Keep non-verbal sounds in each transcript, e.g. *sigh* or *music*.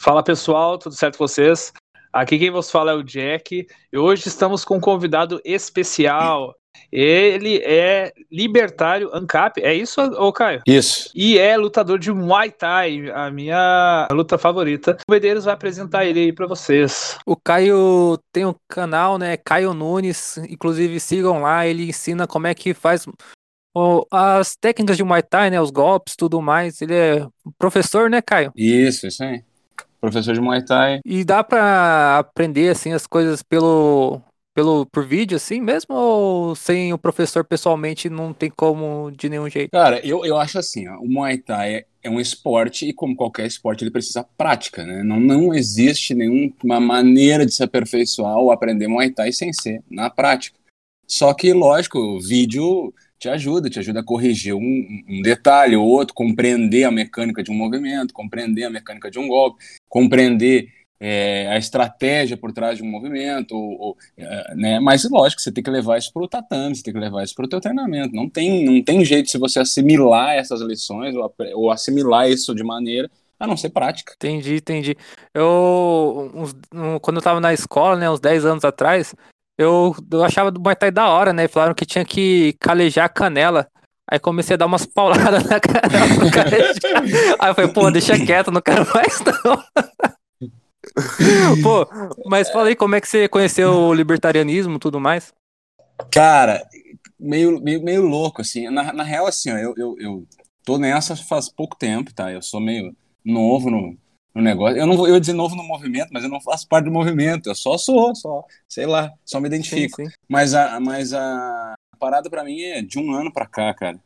Fala pessoal, tudo certo com vocês? Aqui quem vos fala é o Jack e hoje estamos com um convidado especial. Ele é libertário ANCAP, é isso, ô Caio? Isso. E é lutador de Muay Thai, a minha luta favorita. O Medeiros vai apresentar ele aí pra vocês. O Caio tem um canal, né? Caio Nunes, inclusive sigam lá, ele ensina como é que faz as técnicas de Muay Thai, né? Os golpes, tudo mais. Ele é professor, né, Caio? Isso, isso aí. Professor de Muay Thai. E dá pra aprender assim as coisas pelo pelo por vídeo assim mesmo ou sem o professor pessoalmente não tem como de nenhum jeito? Cara, eu, eu acho assim, ó, o Muay Thai é, é um esporte e como qualquer esporte ele precisa prática, né? Não, não existe nenhuma maneira de se aperfeiçoar ou aprender Muay Thai sem ser na prática. Só que, lógico, o vídeo te ajuda, te ajuda a corrigir um, um detalhe ou outro, compreender a mecânica de um movimento, compreender a mecânica de um golpe, compreender é, a estratégia por trás de um movimento, ou, ou, é, né? Mas lógico, você tem que levar isso para o tatame, você tem que levar isso para o teu treinamento. Não tem, não tem jeito se você assimilar essas lições ou, ou assimilar isso de maneira a não ser prática. Entendi, entendi. Eu, uns- um, quando eu tava na escola, né, uns 10 anos atrás, eu, eu achava do Muay Thai da hora, né? Falaram que tinha que calejar a canela. Aí comecei a dar umas pauladas *laughs* na canela. Aí eu falei, pô, deixa quieto, não quero mais não. *laughs* Pô, mas fala aí como é que você conheceu o libertarianismo e tudo mais? Cara, meio, meio, meio louco, assim. Na, na real, assim, ó, eu, eu, eu tô nessa faz pouco tempo, tá? Eu sou meio novo no, no negócio. Eu não vou eu ia dizer novo no movimento, mas eu não faço parte do movimento. Eu só sou, só, sei lá, só me Sim, identifico. sim. Mas a, mas a parada pra mim é de um ano pra cá, cara.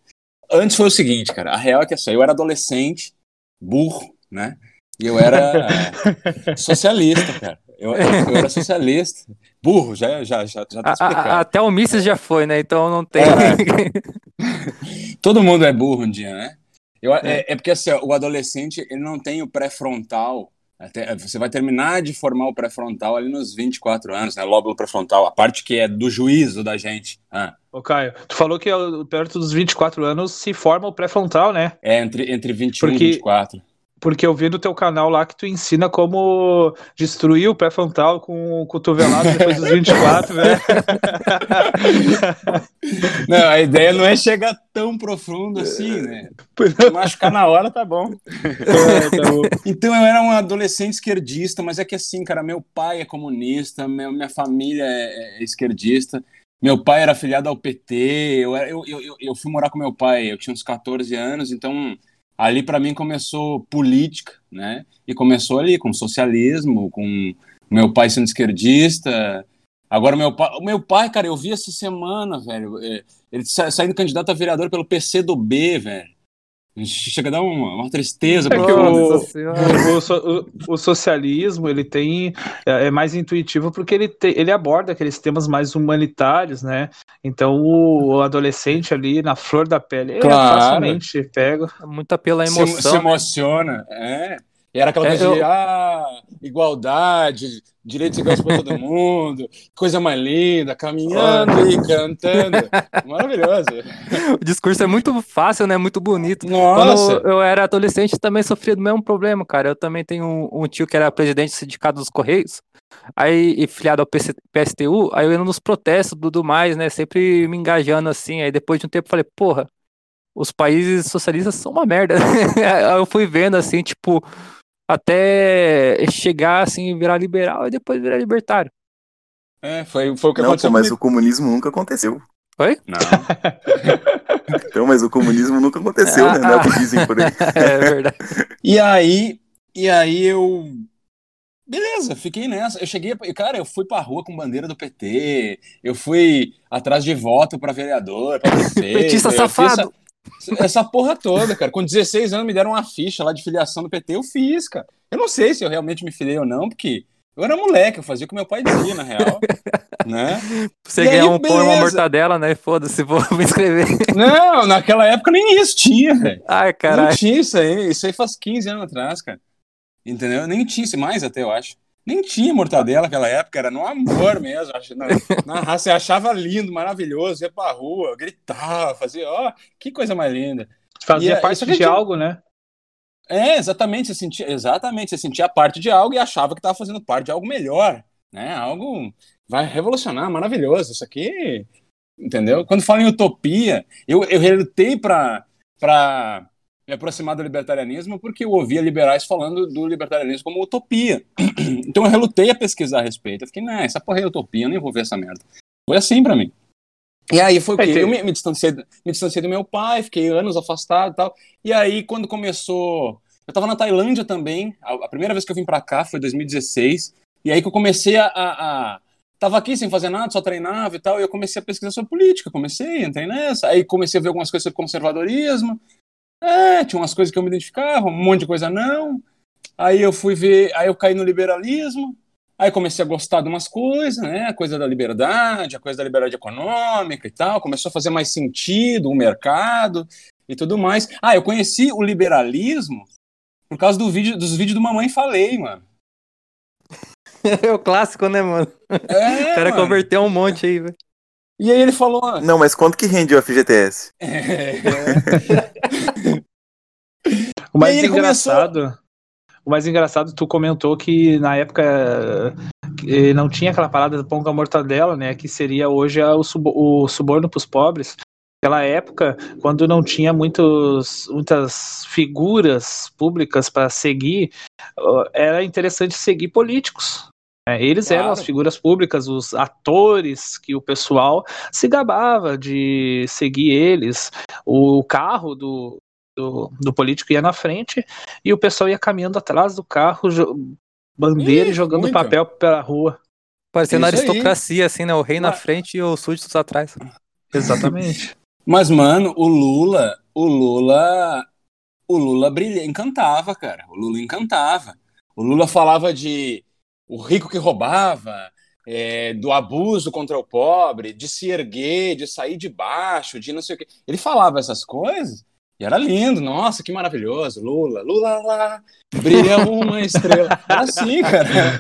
Antes foi o seguinte, cara. A real é que assim, eu era adolescente, burro, né? E eu era *laughs* socialista, cara. Eu, eu, era socialista. Burro, já, já, já, já tá A- a- até o Mises já foi, né? Então não tem. *laughs* Todo mundo é burro um dia, né? Eu, é. é porque assim, o adolescente ele não tem o pré-frontal. Até, você vai terminar de formar o pré-frontal ali nos 24 anos, né? Lóbulo pré-frontal, a parte que é do juízo da gente. Ah, Ô Caio, tu falou que ao- perto dos 24 anos se forma o pré-frontal, né? é entre, entre 21 Porque- e 24. Porque eu vi no teu canal lá que tu ensina como destruir o pré-frontal com o cotovelado depois dos *laughs* 24, né? *laughs* Não, a ideia não é chegar tão profundo assim, né? *laughs* Machucar na hora tá bom. É, tá bom. Então eu era um adolescente esquerdista, mas é que assim, cara, meu pai é comunista, minha família é, é esquerdista, meu pai era afiliado ao PT, eu, eu, eu- eu fui morar com meu pai, eu tinha uns 14 anos, então ali pra mim começou política, né? E começou ali com socialismo, com meu pai sendo esquerdista. Agora meu pai, meu pai, cara, eu vi essa semana, velho, é, ele sa- saindo candidato a vereador pelo PC do B, velho. Chega a dar uma, uma tristeza. É o-. O, o- o socialismo ele tem é, é mais intuitivo porque ele, te- ele aborda aqueles temas mais humanitários, né? Então o, o adolescente ali na flor da pele ele Claro. facilmente pega. Muita pela se, emoção. se né? emociona. É. E era aquela É, coisa eu- de ah, igualdade, direitos iguais para todo mundo, coisa mais linda, caminhando e cantando. *laughs* Maravilhoso. O discurso é muito fácil, né? Muito bonito. Nossa. Quando eu era adolescente, também sofria do mesmo problema, cara. Eu também tenho um, um tio que era presidente do Sindicato dos Correios, aí, e filiado ao PC PSTU, aí eu indo nos protestos tudo mais, né? Sempre me engajando assim. Aí depois de um tempo eu falei, porra, os países socialistas são uma merda. *laughs* Aí eu fui vendo assim, tipo, até chegar assim, e virar liberal e depois virar libertário. É, foi, foi o que Não, aconteceu pô, mas comigo. o comunismo nunca aconteceu. Não. *laughs* Então, mas o comunismo nunca aconteceu, né? Não é o que dizem por aí. *laughs* é verdade. E aí, e aí eu. Beleza, fiquei nessa. Eu cheguei, cara, eu fui pra rua com bandeira do PT, eu fui atrás de voto pra vereador, pra *laughs* prefeito. Petista eu fiz safado. Essa, porra toda, cara. Com 16 anos me deram uma ficha lá de filiação do PT, eu fiz, cara. Eu não sei se eu realmente me filiei ou não, porque eu era moleque, eu fazia o que meu pai dizia, na real. *laughs* né? Você E aí, ganhar um pão e uma mortadela, né? Foda-se, vou *laughs* me inscrever. Não, naquela época nem isso tinha, velho. Ai, Não caralho. tinha isso aí. Isso aí faz 15 anos atrás, cara. Entendeu? Nem tinha isso, mais até, eu acho. Nem tinha mortadela naquela época, era no amor mesmo. Na, na raça, você achava lindo, maravilhoso, ia pra rua, gritava, fazia, ó, que coisa mais linda. Fazia E, é, parte de algo, né? É, exatamente, você sentia, exatamente, você sentia parte de algo e achava que estava fazendo parte de algo melhor, né? Algo vai revolucionar, maravilhoso. Isso aqui, entendeu? Quando fala em utopia, eu, eu relutei para me aproximar do libertarianismo porque eu ouvia liberais falando do libertarianismo como utopia. *clears throat* Então eu relutei a pesquisar a respeito. Eu fiquei, não, essa porra é utopia, eu nem vou ver essa merda. Foi assim para mim. E aí foi o quê? Eu me, me, distanciei, me distanciei do meu pai, fiquei anos afastado e tal. E aí, quando começou. Eu tava na Tailândia também. A, a primeira vez que eu vim para cá foi 2016. E aí que eu comecei a, a, a. Tava aqui sem fazer nada, só treinava e tal. E eu comecei a pesquisar sobre política. Comecei, entrei nessa. Aí comecei a ver algumas coisas sobre conservadorismo. É, tinha umas coisas que eu me identificava, um monte de coisa não. Aí eu fui ver. Aí eu caí no liberalismo. Aí comecei a gostar de umas coisas, né? A coisa da liberdade, a coisa da liberdade econômica e tal. Começou a fazer mais sentido o mercado e tudo mais. Ah, eu conheci o liberalismo por causa do vídeo, dos vídeos do Mamãe Falei, mano. *laughs* É o clássico, né, mano? É, o cara mano. converteu um monte aí, velho. E aí ele falou. Não, mas quanto que rende o FGTS? *laughs* É. o mais engraçado. Começou... O mais engraçado, tu comentou que na época não tinha aquela parada do pão com a mortadela, né? Que seria hoje o, o suborno para os pobres. Naquela época, quando não tinha muitos, muitas figuras públicas para seguir, era interessante seguir políticos. Né? Eles claro. eram as figuras públicas, os atores que o pessoal se gabava de seguir eles. O carro do, do, do, político ia na frente e o pessoal ia caminhando atrás do carro, bandeira Ih, e jogando muito. papel pela rua. Parecendo aristocracia, aí. assim, né? O rei Mas... na frente e os súditos atrás. Exatamente. *laughs* Mas, mano, o Lula, o Lula, o Lula brilha, encantava, cara. O Lula encantava. O Lula falava de o rico que roubava, é, do abuso contra o pobre, de se erguer, de sair de baixo, de não sei o quê. Ele falava essas coisas e era lindo, nossa, que maravilhoso. Lula, Lula lá, brilha uma estrela. Era assim, cara.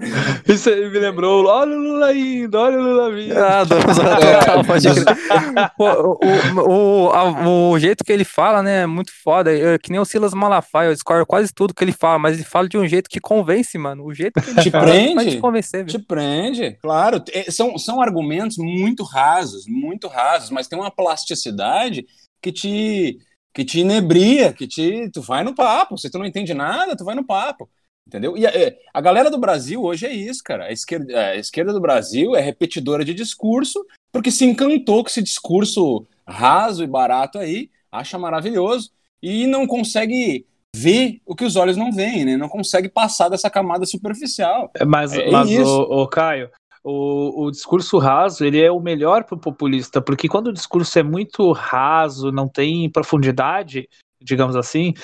*laughs* Isso aí me lembrou, olha o Lula indo, olha o Lula vindo. Ah, *laughs* é, o, o, o, o, jeito que ele fala, né, é muito foda. É que nem o Silas Malafaia, eu discordo quase tudo que ele fala, mas ele fala de um jeito que convence, mano. O jeito que ele te fala prende, te convencer. Te prende, claro. É, são, são argumentos muito rasos, muito rasos, mas tem uma plasticidade que te que te inebria, que te tu vai no papo. Se tu não entende nada, tu vai no papo. Entendeu? E a, é, a galera do Brasil hoje é isso, cara. A esquerda, a esquerda do Brasil é repetidora de discurso, porque se encantou com esse discurso raso e barato aí, acha maravilhoso, e não consegue ver o que os olhos não veem, né? Não consegue passar dessa camada superficial. É, mas, é, mas o, o Caio, o, o discurso raso ele é o melhor para o populista, porque quando o discurso é muito raso, não tem profundidade, digamos assim,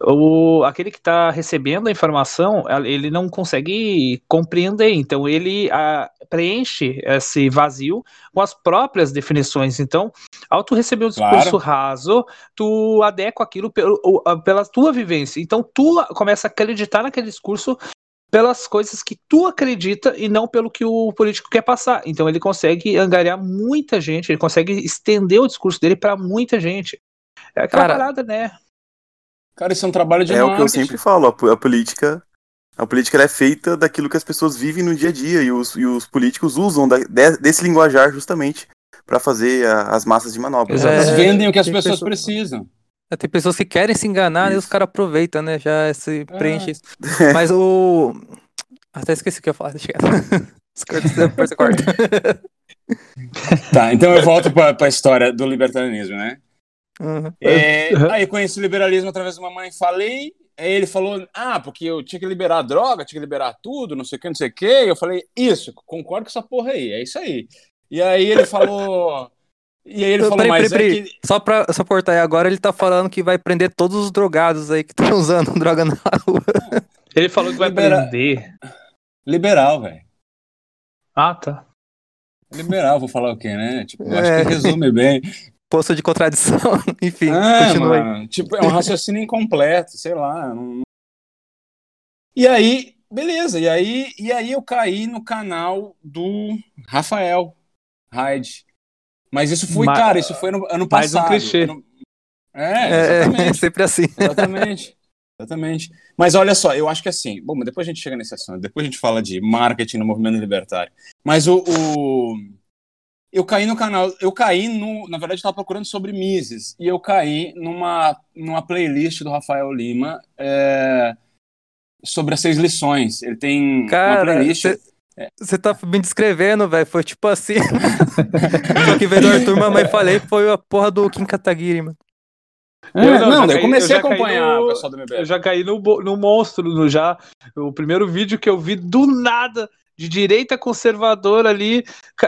o, aquele que está recebendo a informação, ele não consegue compreender, então ele a, preenche esse vazio com as próprias definições. Então, ao tu receber um discurso claro. raso, tu adequa aquilo pelo, pela tua vivência. Então, tu começa a acreditar naquele discurso pelas coisas que tu acredita e não pelo que o político quer passar. Então ele consegue angariar muita gente, ele consegue estender o discurso dele para muita gente. É aquela Cara, parada, né? Cara, isso é um trabalho de É marketing. o que eu sempre falo, a, política a política é feita daquilo que as pessoas vivem no dia a dia e os, e os políticos usam da, de, desse linguajar justamente para fazer a, as massas de manobra. É, Eles vendem o que as pessoas, pessoas precisam. É, tem pessoas que querem se enganar isso. e os caras aproveitam, né? Já se é. preenche isso. *laughs* Mas o. Até esqueci o que eu ia falar, deixa *laughs* Depois você corta. *laughs* tá, então eu volto para a história do libertarianismo, né? Uhum. É, aí eu conheci o liberalismo através de uma mãe, falei, aí ele falou, ah, porque eu tinha que liberar a droga, tinha que liberar tudo, não sei o que, não sei o que. Eu falei, isso, concordo com essa porra aí, é isso aí. E aí ele falou. E aí ele falou, peraí, mas peraí, é que... Só pra suportar aí, agora ele tá falando que vai prender todos os drogados aí que estão *laughs* usando droga na rua. Ele falou que vai Libera... prender. Liberal, velho. Ah, tá. Liberal, vou falar o quê, né? Tipo, é. acho que resume bem *laughs* poço de contradição. *laughs* Enfim, é, continua mano, aí. Tipo, é um raciocínio incompleto, sei lá. Não... E aí, beleza. E aí, e aí eu caí no canal do Rafael Hyde. Mas isso foi, Mas, cara, isso foi no ano passado. Mais um clichê. Ano... É, é, é, *laughs* sempre assim. Exatamente. Exatamente. Mas olha só, eu acho que assim, bom, depois a gente chega nesse assunto, depois a gente fala de marketing no movimento libertário. Mas o, o eu caí no canal, eu caí no, na verdade estava procurando sobre Mises e eu caí numa numa playlist do Rafael Lima é, sobre as seis lições. Ele tem Cara, uma playlist. Você tá me descrevendo, velho. Foi tipo assim. *laughs* Só que veio do Arthur, mamãe falei, foi a porra do Kim Kataguiri, mano. É, Eu não, não, já daí eu caí- comecei eu a acompanhar no- o pessoal do Eu MBL. já caí no, no monstro, no já. O primeiro vídeo que eu vi do nada, de direita conservadora ali,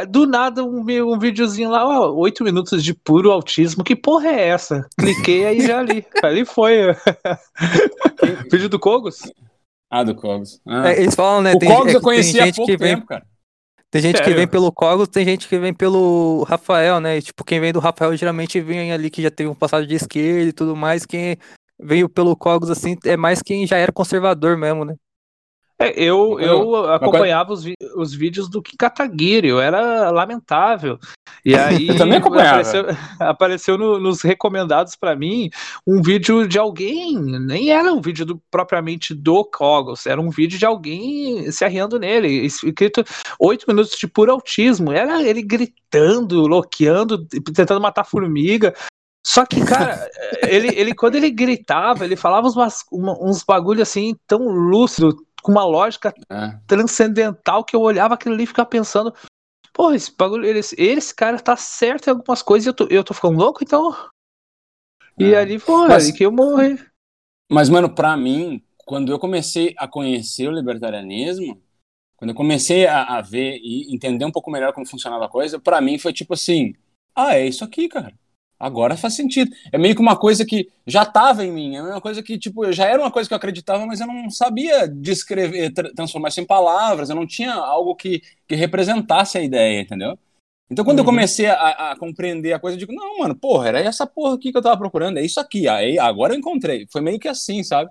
do nada um, um videozinho lá, ó, oito minutos de puro autismo. Que porra é essa? Cliquei aí já ali. *laughs* Ali foi. *laughs* Vídeo do Kogos? Ah, do Cogos. Ah. É, eles falam, né? o tem, Cogos é eu que conheci tem há gente pouco que vem, tempo, cara. Tem gente que Sério? vem pelo Cogos, tem gente que vem pelo Rafael, né? E, tipo, quem vem do Rafael geralmente vem ali que já teve um passado de esquerda e tudo mais. Quem veio pelo Cogos, assim, é mais quem já era conservador mesmo, né? É, eu, eu acompanhava os, os vídeos do Kataguiri, eu era lamentável. E *laughs* aí Eu também acompanhava. apareceu, apareceu no- nos recomendados pra mim um vídeo de alguém, nem era um vídeo do- propriamente do Kogos, era um vídeo de alguém se arriando nele, escrito oito minutos de puro autismo. Era ele gritando, loqueando, tentando matar formiga. Só que, cara, *laughs* ele, ele quando ele gritava, ele falava uns bagulho assim tão lúcido, com uma lógica É. transcendental que eu olhava aquilo ali e ficava pensando, pô, esse bagulho, esse, esse cara tá certo em algumas coisas e eu tô, eu tô ficando louco, então. E É. ali, pô, Mas- ali que eu morri. Mas, mano, pra mim, quando eu comecei a conhecer o libertarianismo, quando eu comecei a, a ver e entender um pouco melhor como funcionava a coisa, pra mim foi tipo assim: ah, é isso aqui, cara. Agora faz sentido. É meio que uma coisa que já tava em mim, é uma coisa que, tipo, já era uma coisa que eu acreditava, mas eu não sabia descrever, tra- transformar isso em palavras, eu não tinha algo que, que representasse a ideia, entendeu? Então, quando eu Uhum. comecei a, a compreender a coisa, eu digo, não, mano, porra, era essa porra aqui que eu tava procurando, é isso aqui, aí agora eu encontrei. Foi meio que assim, sabe?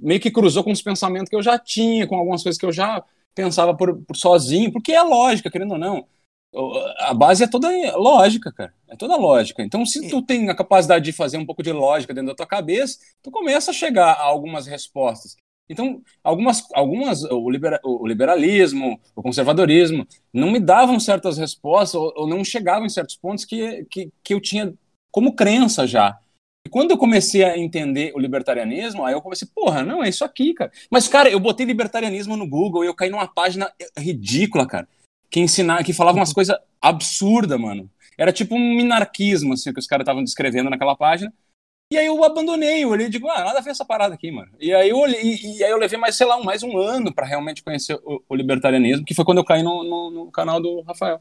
Meio que cruzou com os pensamentos que eu já tinha, com algumas coisas que eu já pensava por, por sozinho, porque é lógica, querendo ou não. A base é toda lógica, cara. É toda lógica. Então, se tu tem a capacidade de fazer um pouco de lógica dentro da tua cabeça, tu começa a chegar a algumas respostas. Então, algumas, algumas o, libera, o liberalismo, o conservadorismo, não me davam certas respostas ou, ou não chegavam em certos pontos que, que, que eu tinha como crença já. E quando eu comecei a entender o libertarianismo, aí eu comecei, porra, não, é isso aqui, cara. Mas, cara, eu botei libertarianismo no Google e eu caí numa página ridícula, cara, que ensinava, que falava umas coisas absurdas, mano. Era tipo um minarquismo, assim, que os caras estavam descrevendo naquela página. E aí eu abandonei, eu olhei e digo, ah, nada a ver essa parada aqui, mano. E aí eu olhei, e, e aí eu levei mais, sei lá, um- mais um ano pra realmente conhecer o, o libertarianismo, que foi quando eu caí no, no, no canal do Rafael.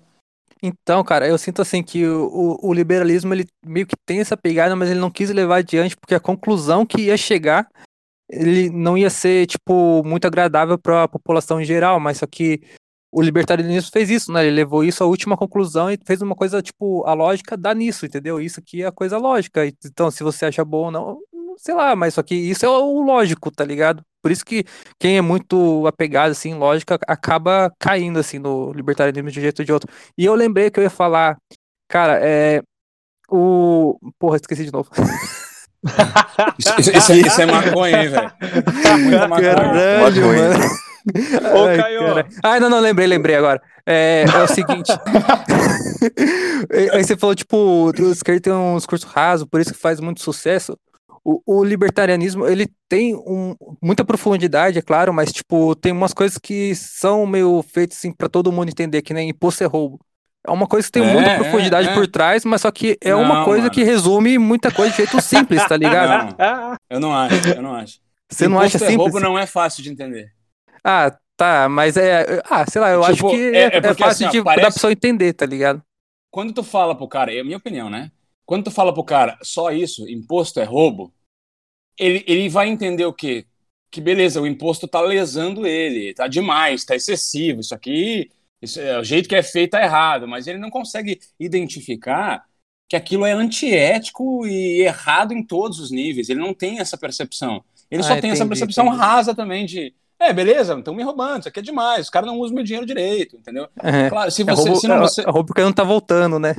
Então, cara, eu sinto assim que o, o, o liberalismo ele meio que tem essa pegada, mas ele não quis levar adiante porque a conclusão que ia chegar ele não ia ser tipo muito agradável para a população em geral, mas só que o libertarianismo fez isso, né? Ele levou isso à última conclusão e fez uma coisa tipo a lógica dá nisso, entendeu? Isso aqui é a coisa lógica. Então, se você acha bom ou não, sei lá, mas só que isso é o lógico, tá ligado? Por isso que quem é muito apegado assim, em lógica, acaba caindo assim no libertarianismo de um jeito ou de outro. E eu lembrei que eu ia falar, cara, é o porra, esqueci de novo. *laughs* Isso, isso- isso é, isso é maconha, hein, velho? É. Caralho, Maconha. mano. *laughs* Ô, Ai, Caio. cara. Ai, não, não, lembrei, lembrei agora. É, é o seguinte. *laughs* Aí você falou, tipo, o esquerdo tem um discurso raso, por isso que faz muito sucesso. O, o libertarianismo, ele tem um- muita profundidade, é claro, mas, tipo, tem umas coisas que são meio feitas, assim, pra todo mundo entender, que nem imposto é roubo. É uma coisa que tem É, muita é, profundidade é. por trás, mas só que é uma Não, coisa mano. que resume muita coisa de jeito simples, tá *laughs* ligado? Não, eu não acho, eu não acho. Você não acha é simples? roubo não é fácil de entender. Ah, tá, mas é. Ah, sei lá, eu Tipo, acho que é- é, é é porque, fácil assim, de, parece- da pessoa entender, tá ligado? Quando tu fala pro cara, é a minha opinião, né? Quando tu fala pro cara só isso, imposto é roubo, ele, ele vai entender o quê? Que beleza, o imposto tá lesando ele, tá demais, tá excessivo, isso aqui, isso é, o jeito que é feito tá errado, mas ele não consegue identificar que aquilo é antiético e errado em todos os níveis. Ele não tem essa percepção. Ele Ah, só tem essa percepção entendi. rasa também de, é, beleza, estão me roubando, isso aqui é demais, os caras não usam meu dinheiro direito, entendeu? É, Claro, se é você, roubo, se não é- você, é roubo porque não tá voltando, né?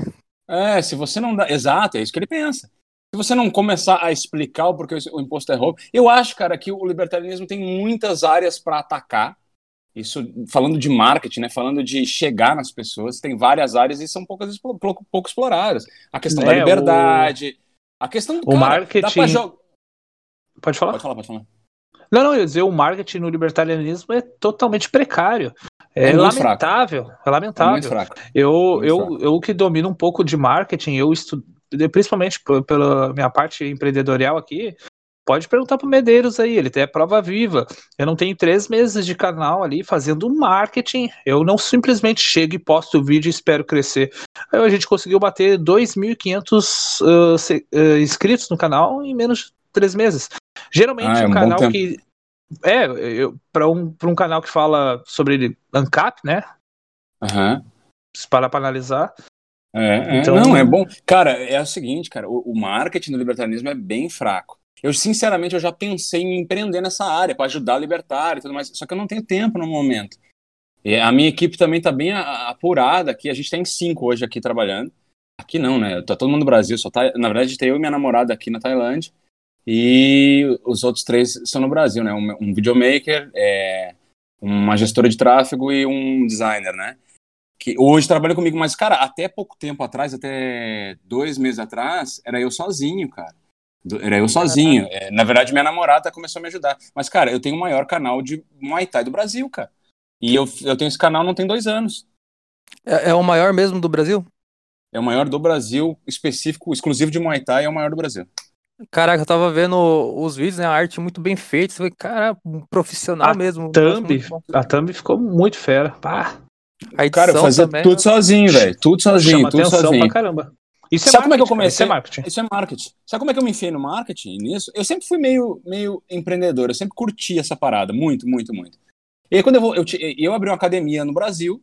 é, se você não dá. Exato, é isso que ele pensa. se você não começar a explicar o porquê o imposto é roubo, eu acho, cara, que o libertarianismo tem muitas áreas para atacar. Isso falando de marketing, né? Falando de chegar nas pessoas, tem várias áreas e são poucas, pouco, pouco exploradas. A questão é, da liberdade, o... a questão do o cara, marketing. Pode falar? Pode falar, pode falar. Não, não, eu ia dizer, o marketing no libertarianismo é totalmente precário. É, é lamentável, fraco. é lamentável. É eu, eu, eu que domino um pouco de marketing, eu estudo, principalmente pela minha parte empreendedorial aqui, pode perguntar pro Medeiros aí, ele tem a prova viva. Eu não tenho três meses de canal ali fazendo marketing, eu não simplesmente chego e posto o vídeo e espero crescer. Aí a gente conseguiu bater 2.500 uh, uh, inscritos no canal em menos de três meses. Geralmente ah, é um, canal que é, para um, um canal que fala sobre ANCAP, né? Uhum. Para para analisar. É, é, então... Não, é bom. Cara, é o seguinte, cara, o, o marketing do libertarianismo é bem fraco. Eu, sinceramente, eu já pensei em empreender nessa área para ajudar a libertar e tudo mais, só que eu não tenho tempo no momento. E a minha equipe também está bem apurada aqui, a gente tem cinco hoje aqui trabalhando. Aqui não, né? Tá todo mundo no Brasil, só tá, na verdade, tem eu e minha namorada aqui na Tailândia. E os outros três são no Brasil, né? Um, um videomaker, é, uma gestora de tráfego e um designer, né? Que hoje trabalha comigo, mas, cara, até pouco tempo atrás, até dois meses atrás, era eu sozinho, cara. Era eu sozinho. É, na verdade, minha namorada começou a me ajudar. Mas, cara, eu tenho o maior canal de Muay Thai do Brasil, cara. E eu, eu tenho esse canal não tem dois anos. É, é o maior mesmo do Brasil? É o maior do Brasil, específico, exclusivo de Muay Thai, é o maior do Brasil. Caraca, eu tava vendo os vídeos, né? A arte muito bem feita. Você foi, cara, um profissional a mesmo. Thumb, a thumb ficou muito fera. Pá. A cara, eu fazia também, tudo né? sozinho, velho. Tudo sozinho, Chama tudo atenção sozinho. Pra caramba. Isso é Sabe como é que eu comecei? Isso é marketing. Isso é marketing. Sabe como é que eu me enfiei no marketing nisso? Eu sempre fui meio, meio empreendedor, eu sempre curti essa parada, muito, muito, muito. E aí quando eu vou, eu, eu abri uma academia no Brasil,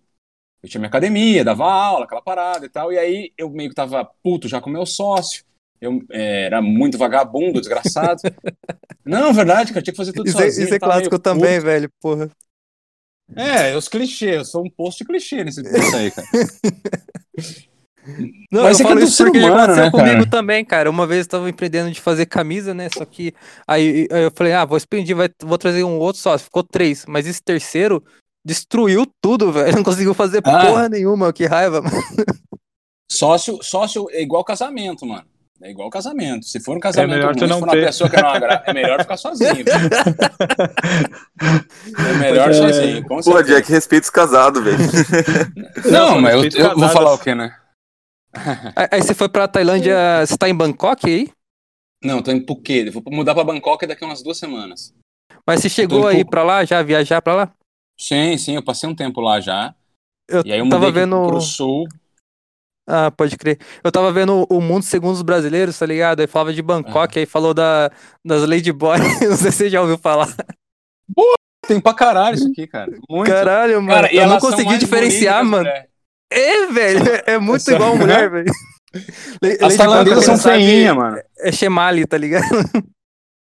eu tinha minha academia, dava aula, aquela parada e tal, e aí eu meio que tava puto já com meu sócio, eu é, era muito vagabundo, desgraçado. *laughs* Não, verdade, cara, tinha que fazer tudo isso sozinho. É, isso é clássico também, puto. velho, porra. É, os clichês, eu sou um post clichê nesse post aí, cara. *laughs* Não, Mas eu falo é isso porque humano, aconteceu né, comigo cara? também, cara. Uma vez eu tava empreendendo de fazer camisa, né? Só que aí, aí eu falei, ah, vou expandir, vai, vou trazer um outro só. Ficou três. Mas esse terceiro destruiu tudo, *laughs* velho. Não conseguiu fazer ah. porra nenhuma. Que raiva, mano. Sócio, sócio é igual casamento, mano. É igual casamento. Se for um casamento é melhor ruim, não for ter. uma pessoa que não agrada, é melhor ficar sozinho. *laughs* é melhor é... sozinho. Com Pô, Jack, respeita os casados, velho. Não, não mas eu, eu vou falar o quê, né? Aí você foi pra Tailândia, você tá em Bangkok aí? Não, tô em Phuket. Vou mudar pra Bangkok daqui a umas duas semanas. Mas você chegou aí pra lá, já viajar pra lá? Sim, sim, eu passei um tempo lá já. Eu e aí eu tava vendo pro sul. Ah, pode crer. Eu tava vendo o Mundo Segundo os Brasileiros, tá ligado? Aí falava de Bangkok, ah. aí falou da, das Lady Boy. *laughs* Não sei se você já ouviu falar. Pô, tem pra caralho isso aqui, cara. Muito. Caralho, mano. Cara, eu não consegui diferenciar, mano. É, velho. É muito igual mulher, velho. As tailandesas são feinhas, mano. É Shemali, tá ligado?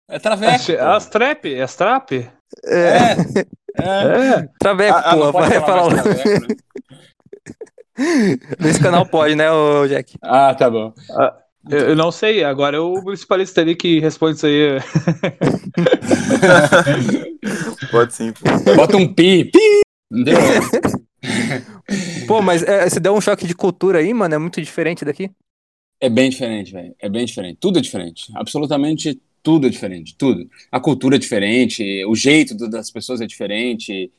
É traveco. É as trap, é as trap. É. É. é. Traveco, ah, pô. Vai falar. Traveco, né? *laughs* *laughs* Nesse canal pode, né, o Jack? Ah, tá bom. Ah, eu não sei, agora é o municipalista ali que responde isso aí. *laughs* pode sim. Bota um pi. Pi! Entendeu? *laughs* Pô, mas é, você deu um choque de cultura aí, mano? É muito diferente daqui? É bem diferente, velho. É bem diferente. Tudo é diferente. Absolutamente tudo é diferente. Tudo. A cultura é diferente, o jeito do, das pessoas é diferente.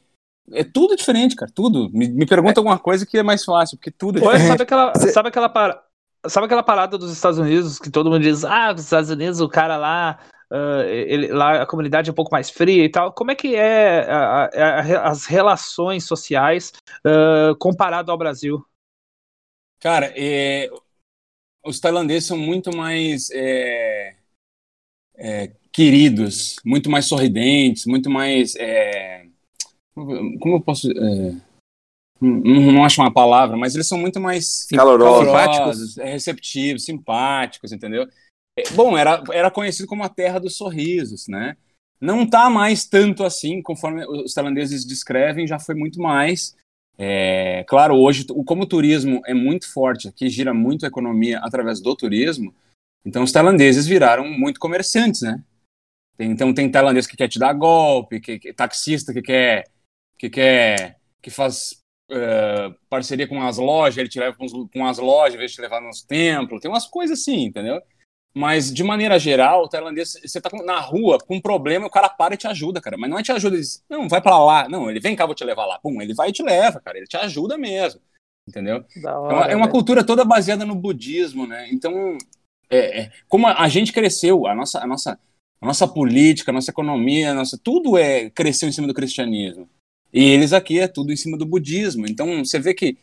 É tudo diferente, cara. Tudo. Me, me pergunta é. alguma coisa que é mais fácil, porque tudo é diferente. Sabe aquela, sabe aquela, par... sabe aquela parada dos Estados Unidos que todo mundo diz, ah, os Estados Unidos, o cara lá Uh, ele, lá a comunidade é um pouco mais fria e tal. Como é que é a, a, a, as relações sociais uh, comparado ao Brasil? Cara, é, os tailandeses são muito mais é, é, queridos, muito mais sorridentes, muito mais. É, como eu posso. É, não, não acho uma palavra, mas eles são muito mais calorosos, calorosos receptivos, simpáticos, entendeu? Bom, era, era conhecido como a terra dos sorrisos, né? Não está mais tanto assim, conforme os tailandeses descrevem, já foi muito mais. É, claro, hoje, como o turismo é muito forte, aqui gira muito a economia através do turismo, Então os tailandeses viraram muito comerciantes, né? Tem, então tem tailandês que quer te dar golpe, que, que taxista que quer que quer que faz uh, parceria com as lojas, ele te leva com, com as lojas, em vez de te levar nos templos, tem umas coisas assim, entendeu? Mas, de maneira geral, o tailandês, você tá na rua com um problema, o cara para e te ajuda, cara. Mas não é te ajuda, ele diz, não, vai para lá. Não, ele vem cá, vou te levar lá. Pum, ele vai e te leva, cara. Ele te ajuda mesmo. Entendeu? Hora, é, uma, é uma cultura toda baseada no budismo, né? Então, é, é, como a, a, gente cresceu, a nossa, a, nossa, a nossa política, a nossa economia, a nossa, tudo é cresceu em cima do cristianismo. E eles aqui é tudo em cima do budismo. Então, você vê que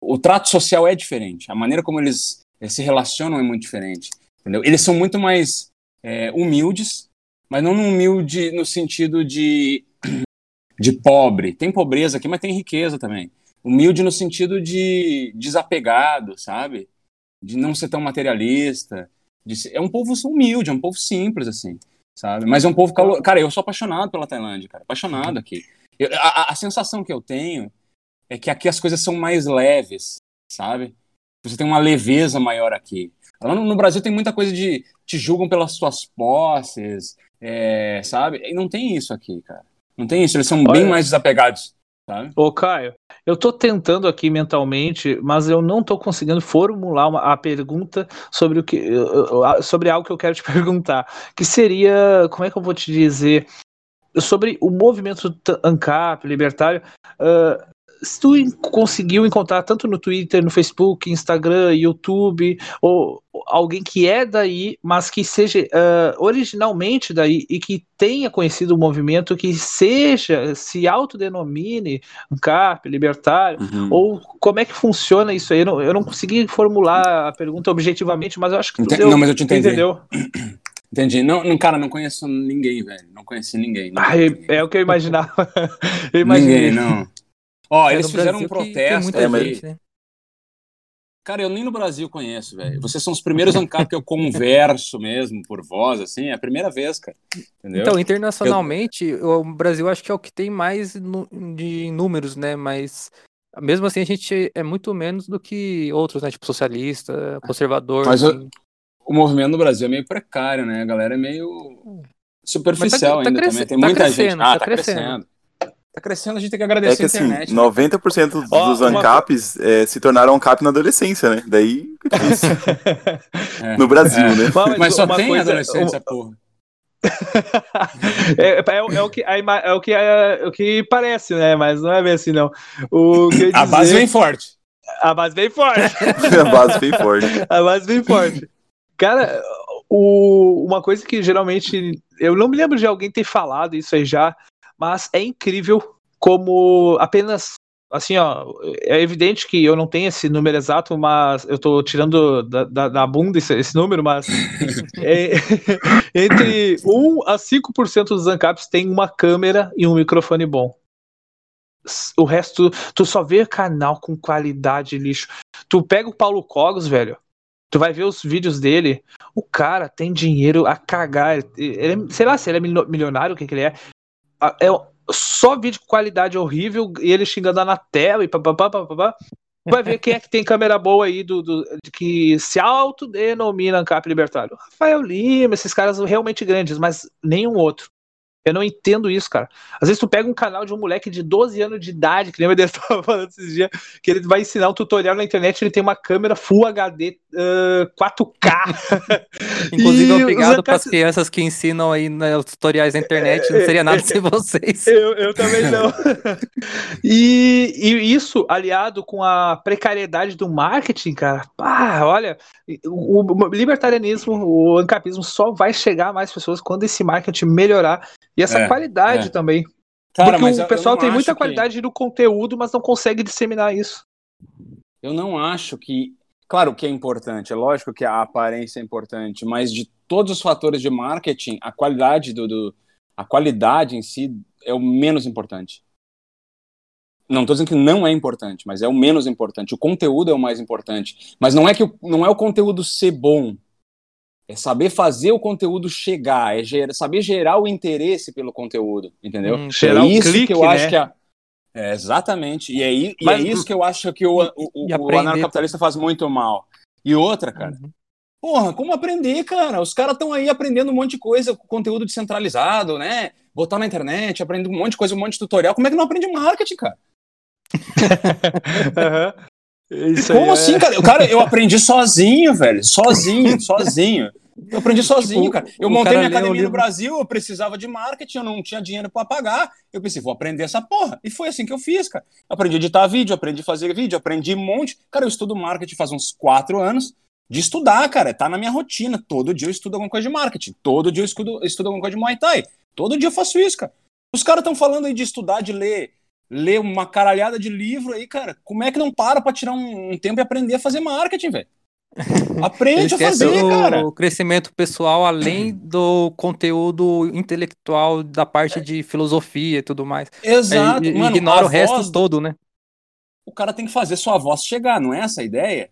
o trato social é diferente. A maneira como eles se relacionam é muito diferente. Entendeu? Eles são muito mais é, humildes, mas não humilde no sentido de, *clears throat* de pobre. Tem pobreza aqui, mas tem riqueza também. Humilde no sentido de desapegado, sabe? De não ser tão materialista. Ser... é um povo humilde, é um povo simples, assim, sabe? Mas é um povo. Cara, eu sou apaixonado pela Tailândia, cara. Apaixonado aqui. Eu, a, a sensação que eu tenho é que aqui as coisas são mais leves, sabe? Você tem uma leveza maior aqui. Lá no, no, Brasil tem muita coisa de te julgam pelas suas posses, é, sabe? E não tem isso aqui, cara. Não tem isso, eles são Olha, bem mais desapegados. Sabe? Ô, Caio, eu tô tentando aqui mentalmente, mas eu não tô conseguindo formular uma, a pergunta sobre o que sobre algo que eu quero te *laughs* perguntar, que seria, como é que eu vou te dizer, sobre o movimento ANCAP, libertário, uh, se tu conseguiu encontrar tanto no Twitter, no Facebook, Instagram, YouTube, ou alguém que é daí, mas que seja uh, originalmente daí e que tenha conhecido o movimento, que seja, se autodenomine um CAP, libertário, uhum. ou como é que funciona isso aí? Eu não, eu não consegui formular a pergunta objetivamente, mas eu acho que Entendi, deu, não, mas eu te entendi. entendeu. *clears throat* Entendi. Não, não, cara, não conheço ninguém, velho. Não conheci ninguém. Não ah, é, é o que eu imaginava. *laughs* eu imaginei. Ninguém, não. Ó, é eles fizeram um protesto. Que, que gente, né? Cara, eu nem no Brasil conheço, velho. Vocês são os primeiros ANCAP que eu converso mesmo por voz, assim, é a primeira vez, cara. Entendeu? Então, internacionalmente, eu... o Brasil acho que é o que tem mais de números, né? Mas mesmo assim a gente é muito menos do que outros, né? Tipo socialista, conservador. Mas assim. o, o movimento no Brasil é meio precário, né? A galera é meio superficial tá, tá ainda também. Tem tá muita gente. Ah, tá, tá crescendo. crescendo. Tá crescendo, a gente tem que agradecer é que, a assim, internet. Assim, 90% dos oh, ANCAPs uma... é, se tornaram ANCAP na adolescência, né? Daí é. No Brasil, é. né? Mas, mas só tem coisa, adolescência, porra. é, *laughs* é, é, o que, é, o que, é, o que parece, né? Mas não é bem assim, não. O dizer... *laughs* A base vem forte. A base vem forte. a base vem forte. A base vem forte. Cara, o, uma coisa que geralmente. Eu não me lembro de alguém ter falado isso aí já, mas é incrível como apenas assim, ó, é evidente que eu não tenho esse número exato, mas eu tô tirando da, da, da bunda esse, esse, número, mas *laughs* é, *laughs* entre 1 a 5% dos ANCAPs tem uma câmera e um microfone bom. O resto, tu só vê canal com qualidade lixo. Tu pega o Paulo Cogos, velho, tu vai ver os vídeos dele, o cara tem dinheiro a cagar. Ele, é, sei lá se ele é milionário, o que, que ele é é só vídeo com qualidade horrível e ele xingando na tela e papapá. Vai ver quem é que tem câmera boa aí do, do que se autodenomina ANCAP libertário. Rafael Lima, esses caras realmente grandes, mas nenhum outro. Eu não entendo isso, cara. Às vezes tu pega um canal de um moleque de 12 anos de idade, que nem o Eder estava *laughs* falando esses dias, que ele vai ensinar um tutorial na internet, ele tem uma câmera Full HD uh, 4K. Inclusive, obrigado para as crianças que ensinam aí nos tutoriais na internet, não seria nada sem vocês. *laughs* Eu, eu também não. *laughs* e, e, isso, aliado com a precariedade do marketing, cara, pá, olha, o, o libertarianismo, o ancapismo só vai chegar a mais pessoas quando esse marketing melhorar e essa é, qualidade é. também. Cara, Porque o pessoal tem muita qualidade que... no conteúdo, mas não consegue disseminar isso. Eu não acho que. Claro que é importante, é lógico que a aparência é importante, mas de todos os fatores de marketing, a qualidade do, do a qualidade em si é o menos importante. Não estou dizendo que não é importante, mas é o menos importante. O conteúdo é o mais importante. Mas não é que não é o conteúdo ser bom, é saber fazer o conteúdo chegar, é ger saber gerar o interesse pelo conteúdo, entendeu? Hum, é isso clique, que eu né? acho que é, é, exatamente. E é, e é isso que eu acho que o, o, o, faz muito mal. E outra, cara, uhum. Porra, como aprender, cara? Os caras estão aí aprendendo um monte de coisa, conteúdo descentralizado, né? Botar na internet, aprendendo um monte de coisa, um monte de tutorial. Como é que não aprende marketing, cara? *laughs* uhum. Isso Como é... assim, cara? Cara, eu aprendi sozinho, velho. Sozinho, *laughs* sozinho. Eu aprendi sozinho, tipo, cara. Eu montei minha academia no Brasil, eu precisava de marketing, eu não tinha dinheiro para pagar. Eu pensei, vou aprender essa porra. E foi assim que eu fiz, cara. Aprendi a editar vídeo, aprendi a fazer vídeo, aprendi um monte. Cara, eu estudo marketing faz uns quatro anos de estudar, cara. Tá na minha rotina. Todo dia eu estudo alguma coisa de marketing. Todo dia eu estudo, estudo alguma coisa de Muay Thai. Todo dia eu faço isso, cara. Os caras estão falando aí de estudar, de ler, ler uma caralhada de livro aí, cara. Como é que não para pra tirar um, um tempo e aprender a fazer marketing, velho? *laughs* Aprende a fazer, o, cara. O crescimento pessoal, além do conteúdo intelectual, da parte de filosofia e tudo mais. Exato, é, mano. Ignora o resto todo, né? O cara tem que fazer sua voz chegar, não é essa a ideia?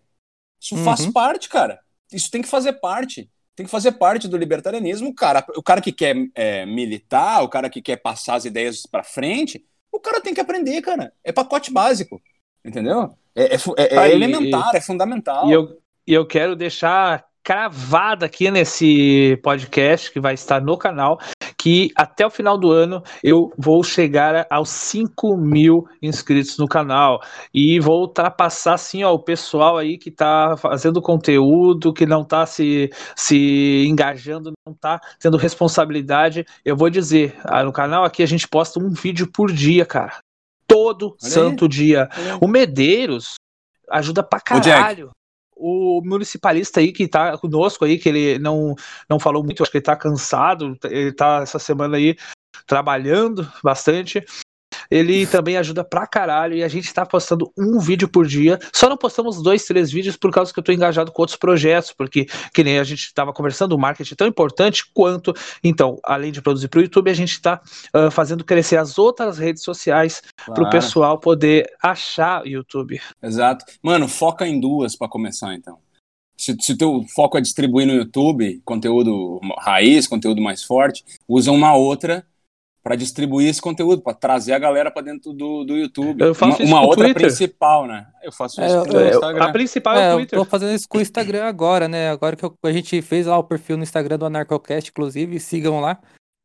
Isso uhum. faz parte, cara. Isso tem que fazer parte. Tem que fazer parte do libertarianismo, cara. O cara que quer é, militar, o cara que quer passar as ideias para frente, o cara tem que aprender, cara. É pacote básico. Entendeu? É, é, é, é elementar, e, é fundamental. E eu, e eu quero deixar cravada aqui nesse podcast que vai estar no canal que até o final do ano eu vou chegar aos 5 mil inscritos no canal e vou ultrapassar assim ó, o pessoal aí que está fazendo conteúdo, que não está se, se engajando, não está tendo responsabilidade. Eu vou dizer, ah, no canal aqui a gente posta um vídeo por dia, cara. Todo santo dia. O Medeiros ajuda pra caralho o municipalista aí que tá conosco aí, que ele não, não falou muito, acho que ele tá cansado, ele tá essa semana aí trabalhando bastante. Ele também ajuda pra caralho e a gente tá postando um vídeo por dia. Só não postamos dois, três vídeos por causa que eu tô engajado com outros projetos, porque que nem a gente tava conversando, o marketing é tão importante quanto. Então, além de produzir pro YouTube, a gente tá uh, fazendo crescer as outras redes sociais claro. pro pessoal poder achar o YouTube. Exato. Mano, foca em duas para começar então. Se, se teu foco é distribuir no YouTube conteúdo raiz, conteúdo mais forte, usa uma outra para distribuir esse conteúdo, para trazer a galera para dentro do, do YouTube. Eu faço uma, isso uma com outra Twitter. principal, né? Eu faço isso É, com o eu- Instagram. A principal é, É, o eu Twitter. tô fazendo isso com o Instagram agora, né? Agora que eu- a gente fez lá o perfil no Instagram do Anarcocast, inclusive, sigam lá.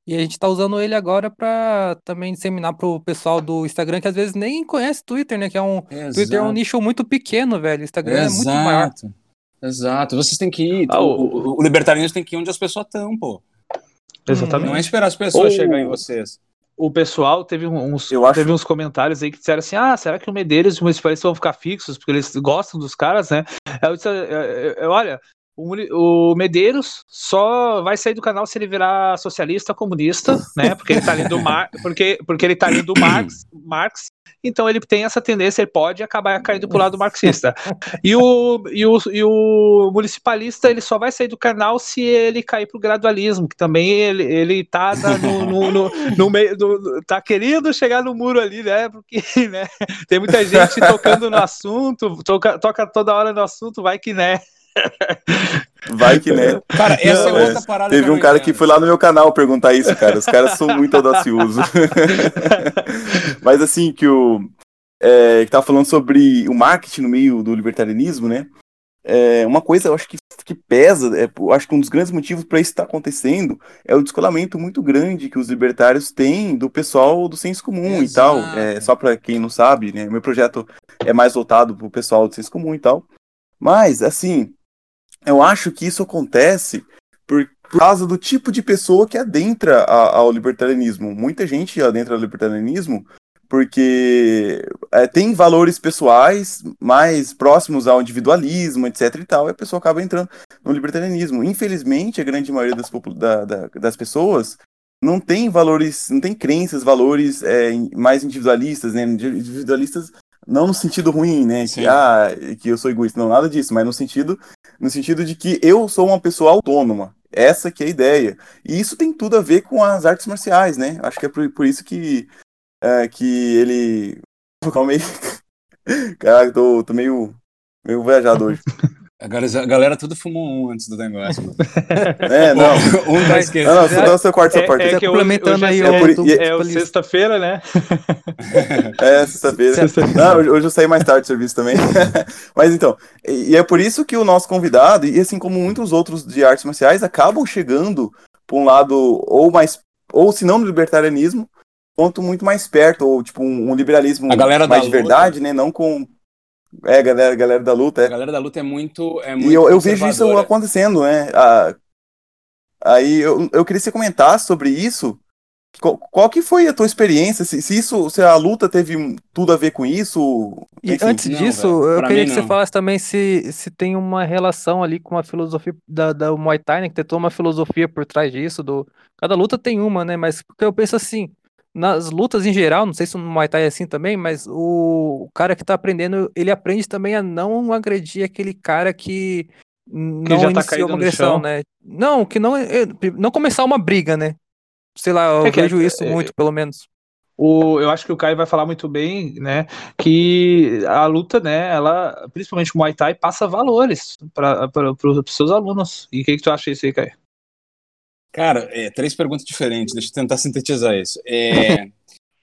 E a gente tá usando ele agora pra também disseminar pro pessoal do Instagram que às vezes nem conhece Twitter, né? Que é um Twitter é um Exato. nicho muito pequeno, velho. O Instagram é muito maior. Exato. Exato. Vocês têm que ir. Ah, o, o- o, o libertarianismo tem que ir onde as pessoas estão, pô. Exatamente. Não é esperar as pessoas Ou- chegarem em vocês. o pessoal teve uns, Eu acho- teve uns comentários aí que disseram assim: ah, será que o Medeiros e o Municipalista vão ficar fixos? Porque eles gostam dos caras, né? Eu disse, "É, é, é, olha, o, Medeiros só vai sair do canal se ele virar socialista comunista, né? Porque ele tá lendo *laughs* Mar, porque, porque ele tá lendo Marx, Marx, então ele tem essa tendência, ele pode acabar caindo pro lado marxista. E o, e o, e o municipalista ele só vai sair do canal se ele cair pro gradualismo, que também ele, ele tá no, no, no, no meio do, tá querendo chegar no muro ali, né? Porque né, tem muita gente tocando no assunto, toca, toca toda hora no assunto, vai que né. Vai que né. *laughs* Cara, essa é é. outra parada Teve um cara que foi lá no meu canal perguntar isso, cara. Os caras são muito audaciosos. *laughs* Mas assim, que o. É, que tava falando sobre o marketing no meio do libertarianismo, né? É, uma coisa eu acho que, que pesa, é, eu acho que um dos grandes motivos para isso estar acontecendo é o descolamento muito grande que os libertários têm do pessoal do senso comum e tal. Exato. É, só para quem não sabe, né? Meu projeto é mais voltado pro pessoal do senso comum e tal. Mas, assim, eu acho que isso acontece por, por causa do tipo de pessoa que adentra a- ao libertarianismo. Muita gente adentra ao libertarianismo porque é, tem valores pessoais mais próximos ao individualismo, etc e tal, e a pessoa acaba entrando no libertarianismo. Infelizmente, a grande maioria das, da- da- das pessoas não tem valores, não tem crenças, valores é, mais individualistas, né? Individualistas não no sentido ruim, né? Sim. Que, ah, que eu sou egoísta, não, nada disso, mas no sentido, no sentido de que eu sou uma pessoa autônoma. Essa que é a ideia. E isso tem tudo a ver com as artes marciais, né? Acho que é por, por isso que, é, que ele. *laughs* Calma aí. Caraca, tô, tô meio, meio viajado hoje. *laughs* A galera, a galera tudo fumou um antes do negócio. *laughs* É, não. um da esquerda. Não, não, não, você corta essa parte. É, é que hoje, Complementando hoje aí é, é, é o do- sexta-feira, né? *laughs* É, sexta-feira. Não, hoje- hoje eu saí mais tarde do serviço também. *laughs* Mas então, e é por isso que o nosso convidado, e assim como muitos outros de artes marciais, acabam chegando para um lado ou mais, ou se não no libertarianismo, quanto muito mais perto, ou tipo um, um liberalismo A galera mais da de verdade, né? Não com. É, galera, galera da luta, A é. galera da luta é muito. É muito E eu, eu vejo isso acontecendo, né? Ah, aí eu, eu queria que você comentasse sobre isso. Qual, qual que foi a tua experiência? Se, se isso, se a luta teve tudo a ver com isso? E Enfim. antes Não, disso, eu queria que você não. falasse também se, se tem uma relação ali com a filosofia da, da Muay Thai, né? Que tem toda uma filosofia por trás disso. Do... Cada luta tem uma, né? Mas porque eu penso assim, nas lutas em geral, não sei se no Muay Thai é assim também, mas o, o cara que tá aprendendo, ele aprende também a não agredir aquele cara que não tá iniciou caído uma agressão, né? Não, que não, é- não começar uma briga, né? Sei lá, eu É que- vejo isso é- muito, pelo menos. O, eu acho que o Caio vai falar muito bem, né? Que a luta, né? Ela, principalmente o Muay Thai, passa valores para os seus alunos. E o que, que tu acha disso aí, Caio? Cara, é, três perguntas diferentes, deixa eu tentar sintetizar isso. É,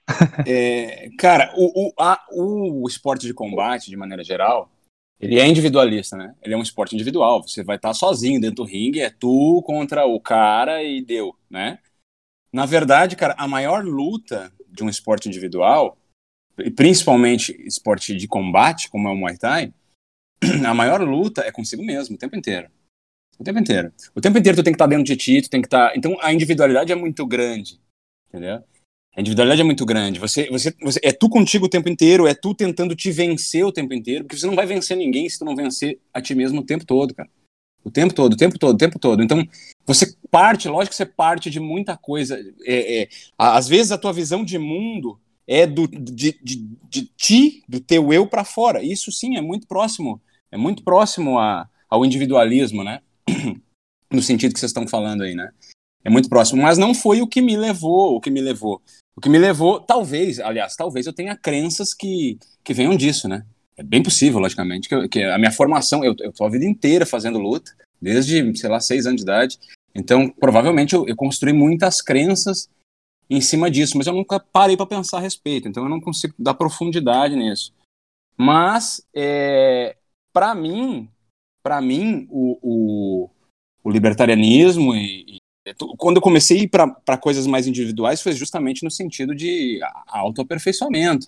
*laughs* é, cara, o, o, a- o esporte de combate, de maneira geral, ele é individualista, né? Ele é um esporte individual. Você vai estar sozinho dentro do ringue, é tu contra o cara e deu, né? Na verdade, cara, a maior luta de um esporte individual, e principalmente esporte de combate, como é o Muay Thai, *clears throat* a maior luta é consigo mesmo, o tempo inteiro. O tempo inteiro. O tempo inteiro tu tem que estar dentro de ti, tu tem que estar. Então a individualidade é muito grande. Entendeu? A individualidade é muito grande. Você, você, você, é tu contigo o tempo inteiro, é tu tentando te vencer o tempo inteiro, porque você não vai vencer ninguém se tu não vencer a ti mesmo o tempo todo, cara. O tempo todo, o tempo todo, o tempo todo. Então, você parte, lógico que você parte de muita coisa. É, é, às vezes a tua visão de mundo é do, de, de, de ti, do teu eu para fora. Isso sim é muito próximo, é muito próximo a, ao individualismo, né? *clears throat* no sentido que vocês estão falando aí, né? É muito próximo, mas não foi o que me levou, o que me levou. O que me levou, talvez, aliás, talvez eu tenha crenças que, que venham disso, né? É bem possível, logicamente, que, eu- que a minha formação, eu, eu tô a vida inteira fazendo luta, desde, sei lá, seis anos de idade. Então, provavelmente, eu, eu construí muitas crenças em cima disso, mas eu nunca parei para pensar a respeito, então eu não consigo dar profundidade nisso. Mas, é, para mim, para mim, o, o, o libertarianismo e, e quando eu comecei para coisas mais individuais foi justamente no sentido de autoaperfeiçoamento,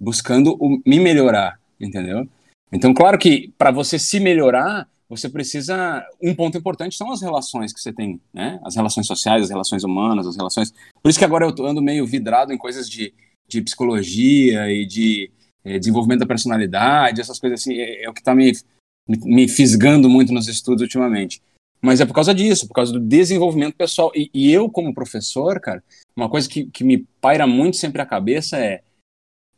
buscando o- me melhorar, entendeu? Então, claro que para você se melhorar, você precisa. Um ponto importante são as relações que você tem, né? As relações sociais, as relações humanas, as relações. Por isso que agora eu ando meio vidrado em coisas de, de psicologia e de eh, desenvolvimento da personalidade, essas coisas assim. É, é o que está me, me, fisgando muito nos estudos ultimamente. Mas é por causa disso, por causa do desenvolvimento pessoal. E, e eu, como professor, cara, uma coisa que, que me paira muito sempre a cabeça é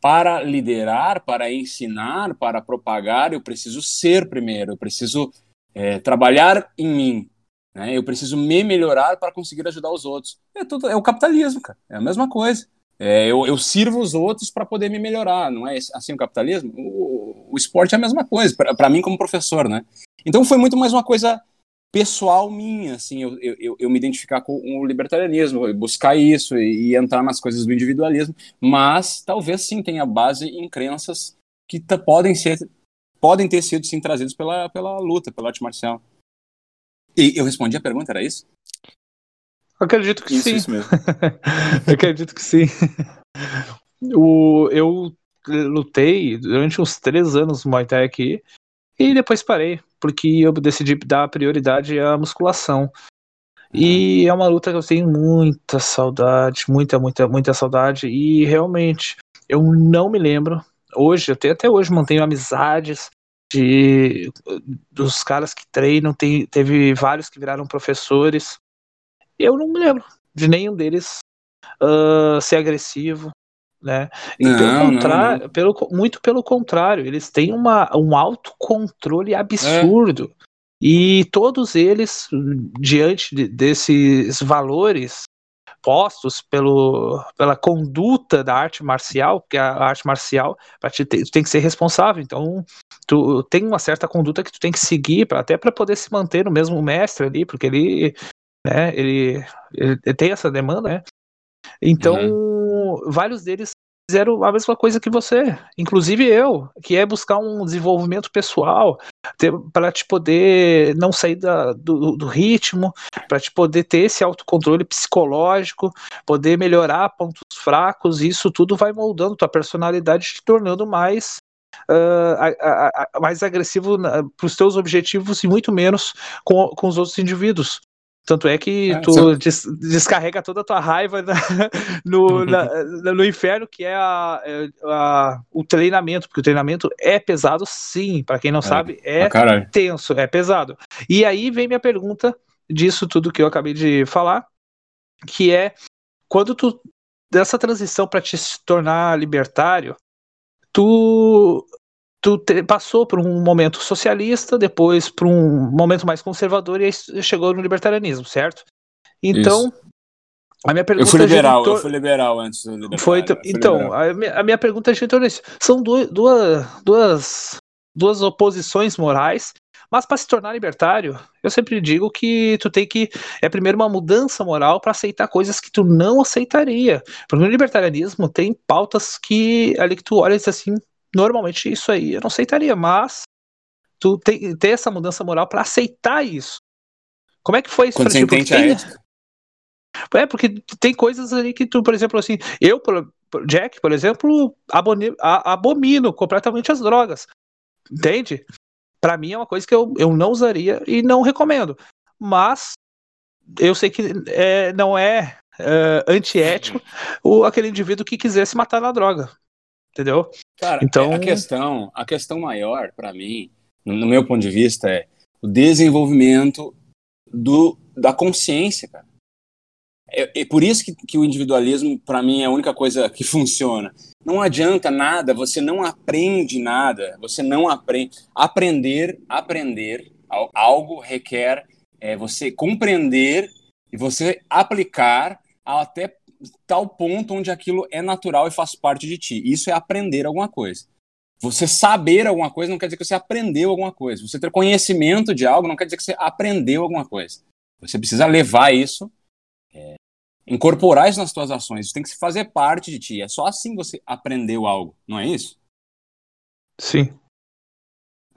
para liderar, para ensinar, para propagar, eu preciso ser primeiro, eu preciso é, trabalhar em mim, né? eu preciso me melhorar para conseguir ajudar os outros. É, tudo, é o capitalismo, cara, é a mesma coisa. É, eu, eu sirvo os outros para poder me melhorar, não é assim o capitalismo? O, o esporte é a mesma coisa, para mim como professor, né? Então foi muito mais uma coisa pessoal minha, assim, eu, eu, eu- me identificar com o libertarianismo, buscar isso e, e entrar nas coisas do individualismo, mas talvez sim tenha base em crenças que podem ser podem ter sido sim trazidos pela, pela luta, pela arte marcial. E eu respondi a pergunta, era isso? Acredito que Isso, sim. isso mesmo. *laughs* Acredito que sim. O, eu lutei durante uns três anos no Muay Thai aqui e depois parei, porque eu decidi dar prioridade à musculação. E é uma luta que eu tenho muita saudade, muita, muita, muita saudade. E realmente, eu não me lembro. Hoje, tenho, até hoje mantenho amizades de, dos caras que treinam. Tem, teve vários que viraram professores. Eu não me lembro de nenhum deles ah, ser agressivo, né? E Não, pelo não, contrário, Pelo, muito pelo contrário, eles têm uma, um autocontrole absurdo. E todos eles, diante de- desses valores, postos pelo, pela conduta da arte marcial, porque a arte marcial, para te ter, tu tem que ser responsável, então tu tem uma certa conduta que tu tem que seguir, pra, até para poder se manter no mesmo mestre ali, porque ele, né, ele, ele tem essa demanda, né? Então, uhum. vários deles fizeram a mesma coisa que você, inclusive eu, que é buscar um desenvolvimento pessoal para te poder não sair da, do, do ritmo, para te poder ter esse autocontrole psicológico, poder melhorar pontos fracos, isso tudo vai moldando tua personalidade, te tornando mais Uh, a, a, a, mais agressivo para os teus objetivos e muito menos com, com os outros indivíduos. Tanto é que é, tu des descarrega toda a tua raiva na, *laughs* no, na, no inferno, que é a, é, a, o treinamento, porque o treinamento é pesado, sim. Para quem não é, sabe, é tenso, é pesado. E aí vem minha pergunta disso tudo que eu acabei de falar, que é quando tu dessa transição para te se tornar libertário, tu tu te, passou por um momento socialista, depois por um momento mais conservador e aí chegou no libertarianismo, certo? Então, Isso. a minha pergunta. Eu fui liberal, eu fui liberal antes do liberal. Foi, então, a minha, a minha, pergunta é disso. São duas, duas, duas oposições morais, mas para se tornar libertário, eu sempre digo que tu tem que. É primeiro uma mudança moral para aceitar coisas que tu não aceitaria. Porque no libertarianismo tem pautas que ali que tu olha e diz assim, normalmente isso aí eu não aceitaria, mas tu tem, ter essa mudança moral para aceitar isso. Como é que foi isso? Quando você entende a ética. É, porque tem coisas ali que tu, por exemplo, assim, eu, Jack, por exemplo, aboni, abomino completamente as drogas. Entende? Para mim é uma coisa que eu, eu não usaria e não recomendo. Mas eu sei que é, não é, é antiético o, aquele indivíduo que quisesse matar na droga entendeu? Cara, então a questão, a questão maior para mim, no meu ponto de vista, é o desenvolvimento do, da consciência, cara. É, é por isso que, que o individualismo, para mim, é a única coisa que funciona. Não adianta nada, você não aprende nada, você não aprende. Aprender, aprender, algo requer é, você compreender e você aplicar até tal ponto onde aquilo é natural e faz parte de ti. Isso é aprender alguma coisa. Você saber alguma coisa não quer dizer que você aprendeu alguma coisa. Você ter conhecimento de algo não quer dizer que você aprendeu alguma coisa. Você precisa levar isso, é, incorporar isso nas suas ações. Isso tem que fazer parte de ti. É só assim você aprendeu algo, não é isso? Sim.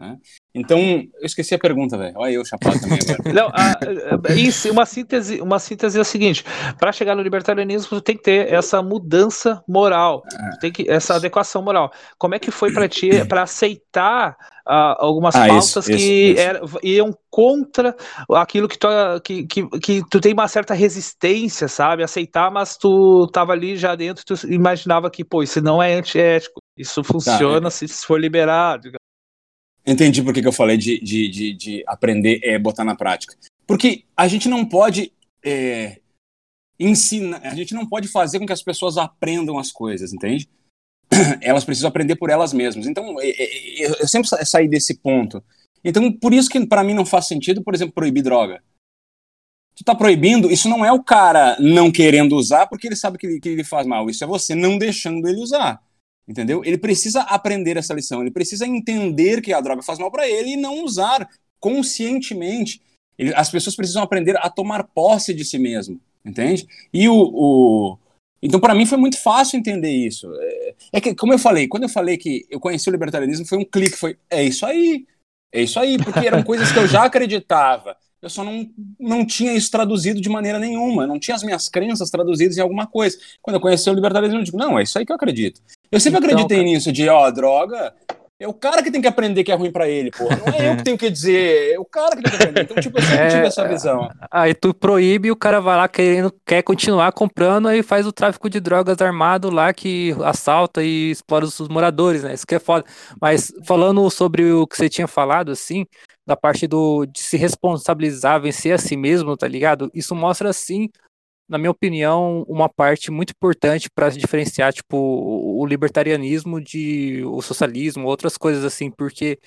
Né? Então, eu esqueci a pergunta, velho. Olha eu chapado também agora. *laughs* Não, a, a, uma síntese, uma síntese é a seguinte: para chegar no libertarianismo, tu tem que ter essa mudança moral, tem que essa adequação moral. Como é que foi para ti para aceitar uh, algumas ah, pautas isso, que isso, isso. iam contra aquilo que tu, que, que, que tu tem uma certa resistência, sabe? Aceitar, mas tu tava ali já dentro, tu imaginava que, pô, isso não é antiético. Isso funciona tá, é. se for liberado. Entendi por que, eu falei de, de, de, de aprender é botar na prática. Porque a gente não pode é, ensinar, a gente não pode fazer com que as pessoas aprendam as coisas, entende? *clears throat* Elas precisam aprender por elas mesmas. Então, é, é, é, eu sempre saí desse ponto. Então, por isso que para mim não faz sentido, por exemplo, proibir droga. Tu tá proibindo, isso não é o cara não querendo usar porque ele sabe que ele faz mal. Isso é você não deixando ele usar. Entendeu? Ele precisa aprender essa lição, ele precisa entender que a droga faz mal para ele e não usar conscientemente. Ele, as pessoas precisam aprender a tomar posse de si mesmo, entende? E o, o... então para mim foi muito fácil entender isso. É, é, que como eu falei, quando eu falei que eu conheci o libertarianismo foi um clique, foi é isso aí, é isso aí, porque eram coisas que eu já acreditava eu só não, não tinha isso traduzido de maneira nenhuma, não tinha as minhas crenças traduzidas em alguma coisa. Quando eu conheci o libertarismo, eu digo, não, é isso aí que eu acredito. Eu sempre então, acreditei cara... nisso, de, ó, droga, é o cara que tem que aprender que é ruim para ele, pô. Não é eu que tenho que dizer, é o cara que tem que aprender. Então, tipo, eu sempre é, tive essa visão. Aí tu proíbe e o cara vai lá querendo, quer continuar comprando, aí faz o tráfico de drogas armado lá que assalta e explora os moradores, né? Isso que é foda. Mas falando sobre o que você tinha falado, assim, da parte do de se responsabilizar, vencer a si mesmo, tá ligado? Isso mostra assim, na minha opinião, uma parte muito importante para diferenciar tipo o libertarianismo de o socialismo, outras coisas assim, porque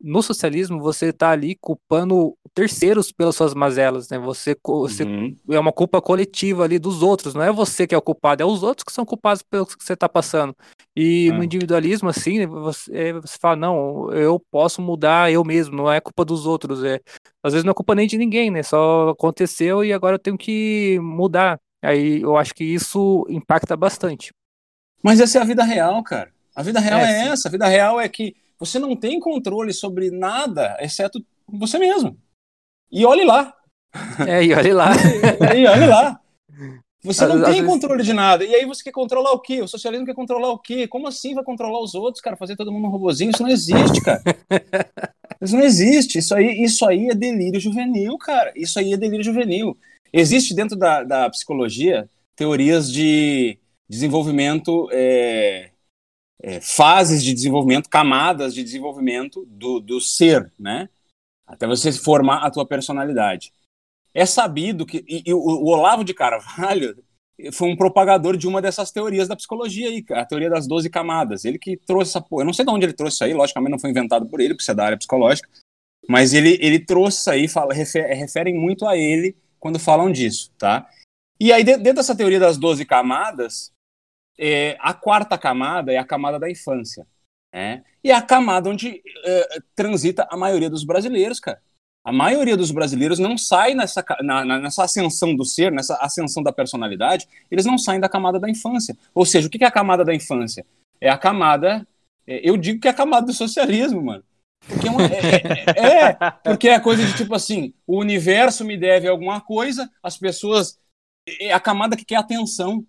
no socialismo você está ali culpando terceiros pelas suas mazelas, né? Você, você Uhum. é uma culpa coletiva ali dos outros, não é você que é o culpado, é os outros que são culpados pelo que você está passando. E É. no individualismo, assim, você, é, você fala, não, eu posso mudar eu mesmo, não é culpa dos outros, é. Às vezes não é culpa nem de ninguém, né? Só aconteceu e agora eu tenho que mudar. Aí eu acho que isso impacta bastante. Mas essa é a vida real, cara. A vida real É, é, essa. A vida real é que você não tem controle sobre nada, exceto você mesmo. E olhe lá. É, e olha lá. *laughs* E olhe lá. Você não Às- às tem vezes- controle de nada. E aí você quer controlar o quê? O socialismo quer controlar o quê? Como assim vai controlar os outros, cara? Fazer todo mundo um robozinho? Isso não existe, cara. *laughs* Isso não existe. Isso aí, isso aí é delírio juvenil, cara. Isso aí é delírio juvenil. Existe dentro da, da psicologia teorias de desenvolvimento, é, é, fases de desenvolvimento, camadas de desenvolvimento do, do ser, né? Até você formar a tua personalidade. É sabido que e, e o, o Olavo de Carvalho foi um propagador de uma dessas teorias da psicologia aí, a teoria das 12 camadas. Ele que trouxe essa porra. Eu não sei de onde ele trouxe isso aí, logicamente não foi inventado por ele, porque você é da área psicológica, mas ele, ele trouxe isso aí, fala, refer, referem muito a ele quando falam disso, tá? E aí, de- dentro dessa teoria das 12 camadas, é, a quarta camada é a camada da infância, né? E é a camada onde é, transita a maioria dos brasileiros, cara. A maioria dos brasileiros não sai nessa, na- nessa ascensão do ser, nessa ascensão da personalidade, eles não saem da camada da infância. Ou seja, o que é a camada da infância? É a camada. é, eu digo que é a camada do socialismo, mano. Porque é, uma- é- é- é, porque é coisa de tipo assim: o universo me deve alguma coisa, as pessoas. É a camada que quer atenção.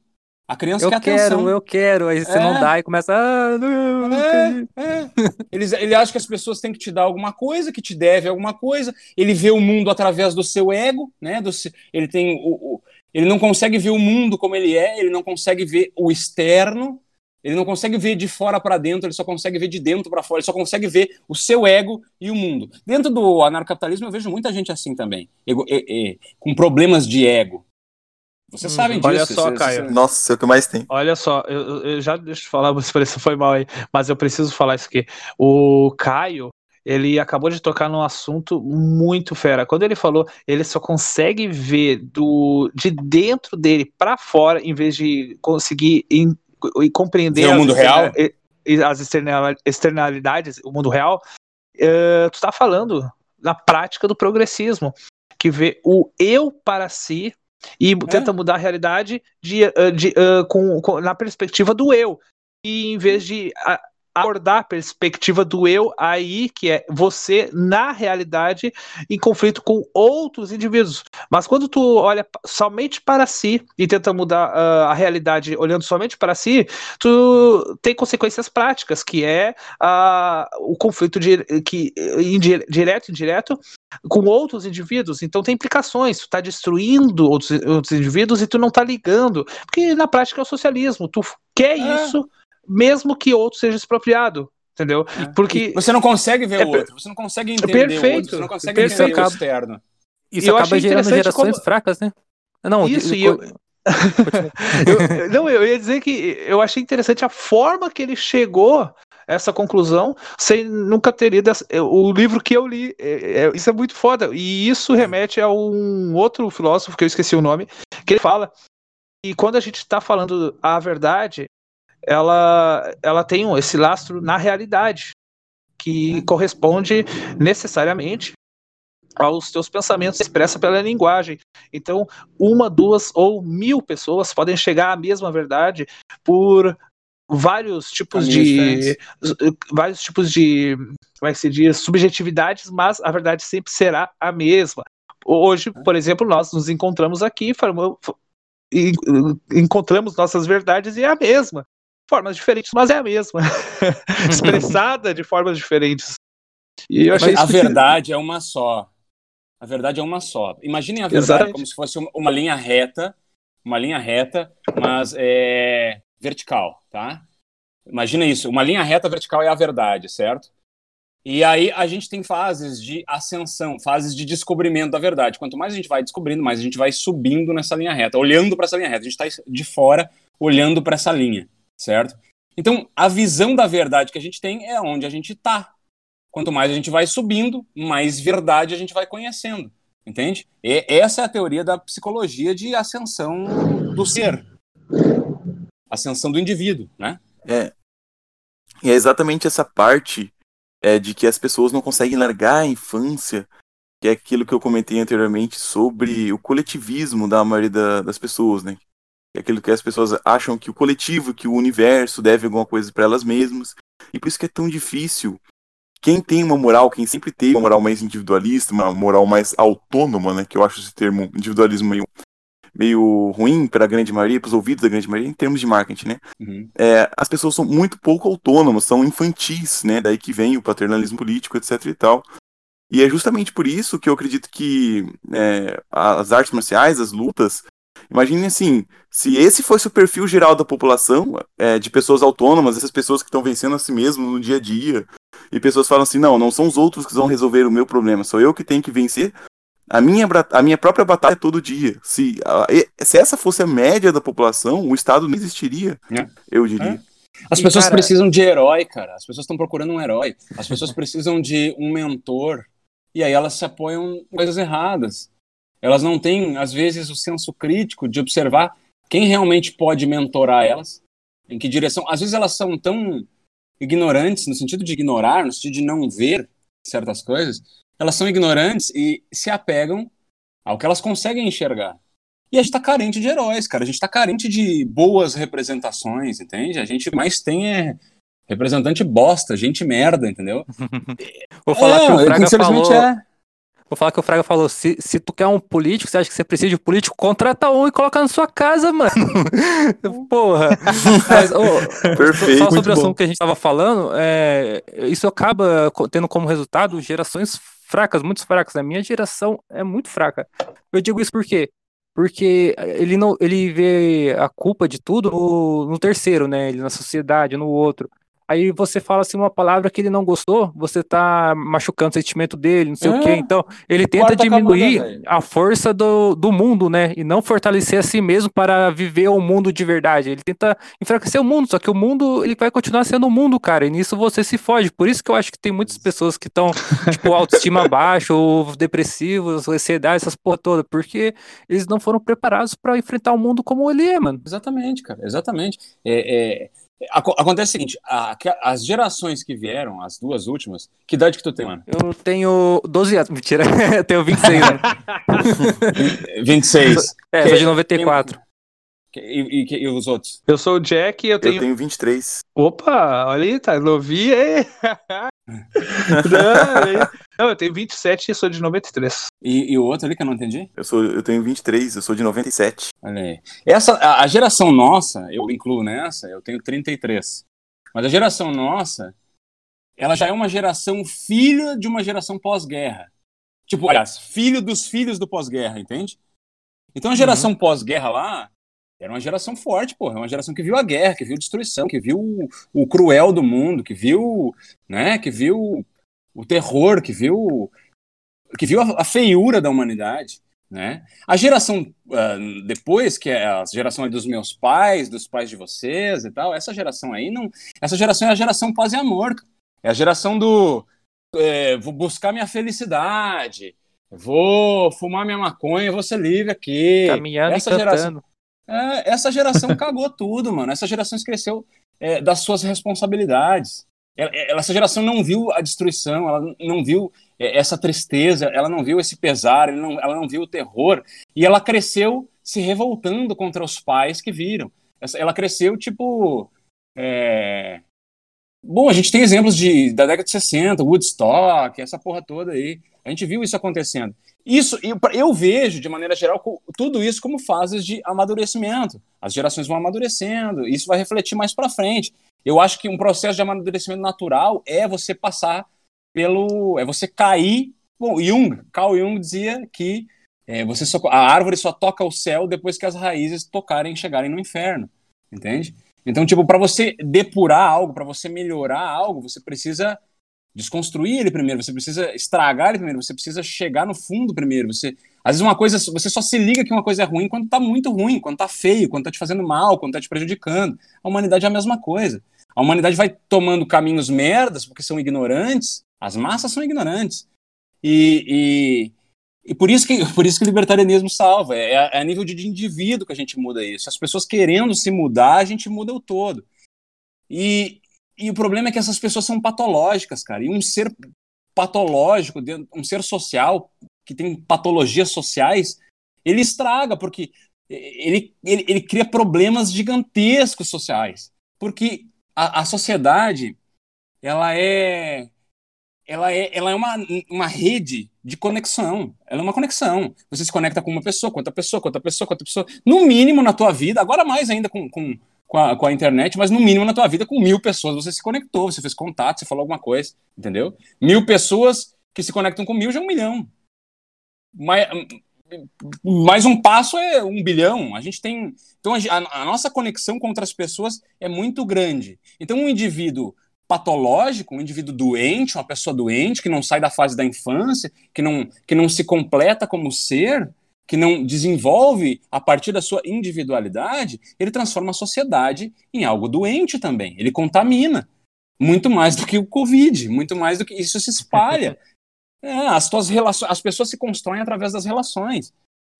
A criança Eu quer quero, atenção. eu quero. Aí você É. não dá e começa. Ah, não, não quero." É, é. Eles, ele acha que as pessoas têm que te dar alguma coisa, que te deve alguma coisa. Ele vê o mundo através do seu ego, né? Do, ele tem o, o- ele não consegue ver o mundo como ele é, ele não consegue ver o externo, ele não consegue ver de fora para dentro, ele só consegue ver de dentro para fora, ele só consegue ver o seu ego e o mundo. Dentro do anarcapitalismo eu vejo muita gente assim também, ego- e- e- com problemas de ego. Vocês Uhum. sabem disso. Olha só, vocês- Caio. vocês- Nossa, é o que mais tem. Olha só, eu, eu- já deixa eu falar, *laughs* uma expressão foi mal aí, mas eu preciso falar isso aqui. O Caio, ele acabou de tocar num assunto muito fera. Quando ele falou, ele só consegue ver do de dentro dele pra fora, em vez de conseguir em- e compreender o mundo real? as externa- externalidades, o mundo real. eh, tu tá falando na prática do progressismo, que vê o eu para si e tenta mudar a realidade de, ah, de, ah, com, com- na perspectiva do eu. E em vez de abordar a perspectiva do eu aí, que é você na realidade em conflito com outros indivíduos. Mas quando tu olha somente para si e tenta mudar ah, a realidade olhando somente para si, tu tem consequências práticas, que é ah, o conflito di- que, indi- direto e indireto com outros indivíduos, então tem implicações, tu tá destruindo outros, outros indivíduos e tu não tá ligando, porque na prática é o socialismo, tu quer É. isso mesmo que outro seja expropriado, entendeu? Porque Você não consegue ver É o outro, você não consegue entender Perfeito, o outro, você não consegue perfeito. entender o Acaba- externo. Isso eu acaba achei gerando interessante gerações como- fracas, né? Não, Isso, de e eu- *laughs* eu, não, eu ia dizer que eu achei interessante a forma que ele chegou a essa conclusão sem nunca ter lido essa- o livro que eu li. É- é- isso é muito foda. E isso remete a um outro filósofo que eu esqueci o nome, que ele fala. E quando a gente está falando a verdade, ela, ela tem esse lastro na realidade, que corresponde necessariamente aos teus pensamentos expressa pela linguagem. Então, uma, duas ou mil pessoas podem chegar à mesma verdade por vários tipos de vários tipos de como é que se diz subjetividades, mas a verdade sempre será a mesma. Hoje, por exemplo, nós nos encontramos aqui, formamos, encontramos nossas verdades e é a mesma. Formas diferentes, mas é a mesma. *laughs* Expressada de formas diferentes. E eu achei a isso que- verdade é uma só. A verdade é uma só. Imaginem a verdade Exatamente. como se fosse uma, uma linha reta, uma linha reta, mas é vertical, tá? Imagina isso, uma linha reta vertical é a verdade, certo? E aí a gente tem fases de ascensão, fases de descobrimento da verdade. Quanto mais a gente vai descobrindo, mais a gente vai subindo nessa linha reta, olhando para essa linha reta. A gente está de fora olhando para essa linha, certo? Então, a visão da verdade que a gente tem é onde a gente está. quanto mais a gente vai subindo, mais verdade a gente vai conhecendo. Entende? E essa é a teoria da psicologia de ascensão do ser. Ascensão do indivíduo, né? É. E é exatamente essa parte é, de que as pessoas não conseguem largar a infância, que é aquilo que eu comentei anteriormente sobre o coletivismo da maioria da, das pessoas, né? É aquilo que as pessoas acham que o coletivo, que o universo deve alguma coisa para elas mesmas. E por isso que é tão difícil quem tem uma moral, quem sempre teve uma moral mais individualista, uma moral mais autônoma, né, que eu acho esse termo individualismo meio, meio ruim para a grande maioria, para os ouvidos da grande maioria, em termos de marketing, né? Uhum. É, as pessoas são muito pouco autônomas, são infantis, né? Daí que vem o paternalismo político, etc e tal. E é justamente por isso que eu acredito que é, as artes marciais, as lutas, Imagine assim, se esse fosse o perfil geral da população, é, de pessoas autônomas, essas pessoas que estão vencendo a si mesmo no dia a dia, e pessoas falam assim, não, não são os outros que vão resolver o meu problema, sou eu que tenho que vencer a minha, a minha própria batalha todo dia. Se, a, se essa fosse a média da população, o Estado não existiria, É. eu diria. As E, pessoas cara- precisam de herói, cara. As pessoas estão procurando um herói. As pessoas precisam de um mentor. E aí elas se apoiam em coisas erradas. Elas não têm, às vezes, o senso crítico de observar quem realmente pode mentorar elas, em que direção. Às vezes elas são tão ignorantes, no sentido de ignorar, no sentido de não ver certas coisas, elas são ignorantes e se apegam ao que elas conseguem enxergar. E a gente tá carente de heróis, cara. A gente tá carente de boas representações, entende? A gente mais tem é representante bosta, gente merda, entendeu? *laughs* Vou falar que o Fraga infelizmente falou. é. Vou falar que o Fraga falou: se, se tu quer um político, você acha que você precisa de um político, contrata um e coloca na sua casa, mano. *laughs* Porra. Mas, ô, Perfeito, Só sobre o assunto que a gente estava falando, é, isso acaba tendo como resultado gerações fracas, muito fracas. A minha geração é muito fraca. Eu digo isso por quê? Porque ele não, ele vê a culpa de tudo no, no terceiro, né? Ele na sociedade, no outro. Aí você fala assim uma palavra que ele não gostou, você tá machucando o sentimento dele, não sei o quê. É. Então, ele tenta Quarta camada, diminuir velho. a força do, do mundo, né? E não fortalecer a si mesmo para viver o mundo de verdade. Ele tenta enfraquecer o mundo, só que o mundo ele vai continuar sendo o mundo, cara. E nisso você se foge. Por isso que eu acho que tem muitas pessoas que estão, *laughs* tipo, autoestima baixa, ou depressivos, ansiedade, essas porra toda, porque eles não foram preparados para enfrentar o mundo como ele é, mano. Exatamente, cara, exatamente. É, é, acontece o seguinte: a- que- as gerações que vieram, as duas últimas, que idade que tu tem, mano? Eu tenho 12 anos, mentira, *laughs* eu tenho 26 anos. 26. É, sou de 94. Que- E, e, que- e os outros? Eu sou o Jack e eu Eu tenho. tenho 23. Opa, olha aí, tá novinho aí. *laughs* não, não, eu tenho 27 e sou de 93. E, e o outro ali que eu não entendi? Eu, sou, eu tenho 23, eu sou de 97. Olha aí. Essa, a, a geração nossa, eu incluo nessa, eu tenho 33. Mas a geração nossa, ela já é uma geração filha de uma geração pós-guerra. Tipo, aliás, filho dos filhos do pós-guerra, entende? Então a geração pós-guerra lá era uma geração forte, porra. É uma geração que viu a guerra, que viu destruição, que viu o, o cruel do mundo, que viu, né, que viu o terror, que viu que viu a, a feiura da humanidade, né? A geração ah, depois, que é a geração dos meus pais, dos pais de vocês e tal, essa geração aí não. Essa geração é a geração paz e amor. É a geração do. é, vou buscar minha felicidade, vou fumar minha maconha, vou ser livre aqui. Caminhando essa e geração, é, essa geração cagou tudo, mano. Essa geração esqueceu é, das suas responsabilidades. Essa geração não viu a destruição, ela não viu é, essa tristeza, ela não viu esse pesar, ela não, ela não viu o terror. E ela cresceu se revoltando contra os pais que viram. Ela cresceu, tipo. é, Bom, a gente tem exemplos de, da década de 60, Woodstock, essa porra toda aí. A gente viu isso acontecendo. Isso, eu, eu vejo, de maneira geral, tudo isso como fases de amadurecimento. As gerações vão amadurecendo, isso vai refletir mais para frente. Eu acho que um processo de amadurecimento natural é você passar pelo. é você cair. Bom, Jung, Carl Jung dizia que é, você só, a árvore só toca o céu depois que as raízes tocarem e chegarem no inferno. Entende? Então, tipo, para você depurar algo, para você melhorar algo, você precisa desconstruir ele primeiro, você precisa estragar ele primeiro, você precisa chegar no fundo primeiro. Você, às vezes uma coisa, você só se liga que uma coisa é ruim quando tá muito ruim, quando tá feio, quando tá te fazendo mal, quando tá te prejudicando. A humanidade é a mesma coisa. A humanidade vai tomando caminhos merdas porque são ignorantes, As massas são ignorantes. E, e, e por, isso que, *laughs* por isso que o libertarianismo salva. É, é a nível de indivíduo que a gente muda isso. As pessoas querendo se mudar, a gente muda o todo. E, e o problema é que essas pessoas são patológicas, cara. E um ser patológico, um ser social, que tem patologias sociais, ele estraga, porque ele, ele, ele cria problemas gigantescos sociais. Porque a, a sociedade, ela é ela é, ela é uma, uma rede de conexão. Ela é uma conexão. Você se conecta com uma pessoa, com outra pessoa, com outra pessoa, com outra pessoa. No mínimo na tua vida, agora mais ainda com, com, com, a, com a internet, mas no mínimo na tua vida, com mil pessoas você se conectou, você fez contato, você falou alguma coisa, entendeu? Mil pessoas que se conectam com mil já é um milhão. Mais, mais um passo é um bilhão. A gente tem. Então, a, a nossa conexão com outras pessoas é muito grande. Então, um indivíduo patológico, um indivíduo doente, uma pessoa doente, que não sai da fase da infância, que não, que não se completa como ser, que não desenvolve a partir da sua individualidade, ele transforma a sociedade em algo doente também. Ele contamina. Muito mais do que o Covid, muito mais do que isso se espalha. *laughs* É, as, tuas relações, as pessoas se constroem através das relações.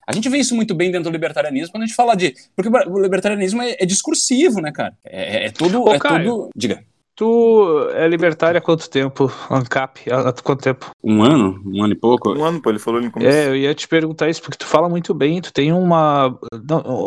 A gente vê isso muito bem dentro do libertarianismo quando a gente fala de. Porque o libertarianismo é, é discursivo, né, cara? É, é, é tudo. Ô, é Caio, tudo. Diga. Tu é libertário há quanto tempo, ANCAP? Há quanto tempo? Um ano? Um ano e pouco? Um ano, pô, ele falou no começo. É, eu ia te perguntar isso, porque tu fala muito bem, tu tem uma,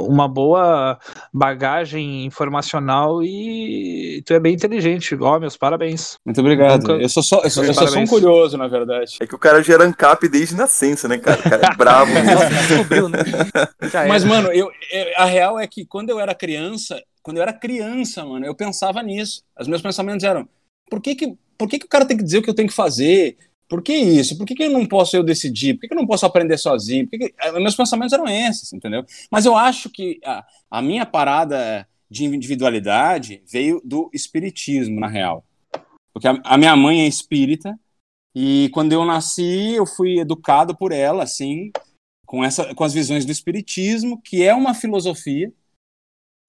uma boa bagagem informacional e tu é bem inteligente. Ó, meus parabéns. Muito obrigado. Nunca... Eu sou só, eu sou, eu sou só um curioso, na verdade. É que o cara gera ANCAP desde nascença, né, cara? O cara é bravo *laughs* né? *laughs* Mas, mano, eu, a real é que quando eu era criança, quando eu era criança, mano, eu pensava nisso. Os meus pensamentos eram: por que que, por que, que o cara tem que dizer o que eu tenho que fazer? Por que isso? Por que, que eu não posso eu decidir? Por que, que eu não posso aprender sozinho? Por que que... Eh, meus pensamentos eram esses, entendeu? Mas eu acho que a, a minha parada de individualidade veio do espiritismo, na real. Porque a, a minha mãe é espírita e quando eu nasci, eu fui educado por ela, assim, com, essa, com as visões do espiritismo, que é uma filosofia